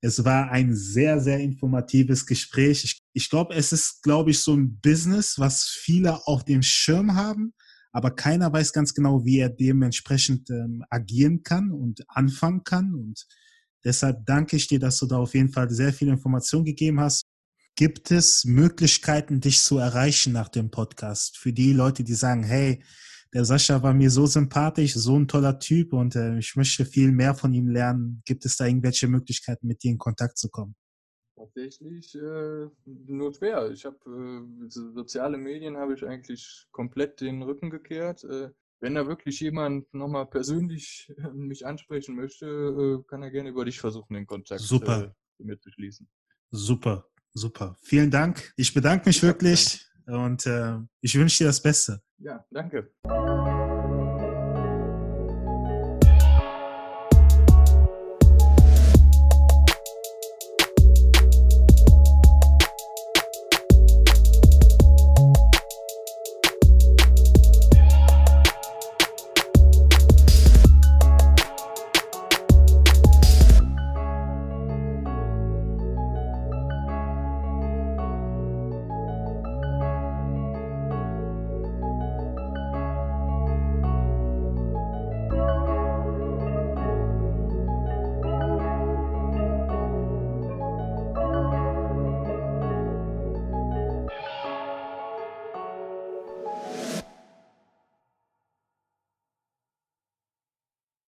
Es war ein sehr, sehr informatives Gespräch. Ich, ich glaube, es ist, glaube ich, so ein Business, was viele auf dem Schirm haben, aber keiner weiß ganz genau, wie er dementsprechend ähm, agieren kann und anfangen kann. Und deshalb danke ich dir, dass du da auf jeden Fall sehr viel Information gegeben hast. Gibt es Möglichkeiten, dich zu erreichen nach dem Podcast? Für die Leute, die sagen, hey, der Sascha war mir so sympathisch, so ein toller Typ und äh, ich möchte viel mehr von ihm lernen. Gibt es da irgendwelche Möglichkeiten, mit dir in Kontakt zu kommen? Tatsächlich äh, nur schwer. Ich habe äh, soziale Medien habe ich eigentlich komplett den Rücken gekehrt. Äh, wenn da wirklich jemand nochmal persönlich mich ansprechen möchte, äh, kann er gerne über dich versuchen, den Kontakt super. Äh, mit zu schließen. Super, super. Vielen Dank. Ich bedanke mich ich wirklich und äh, ich wünsche dir das Beste. Ja, danke.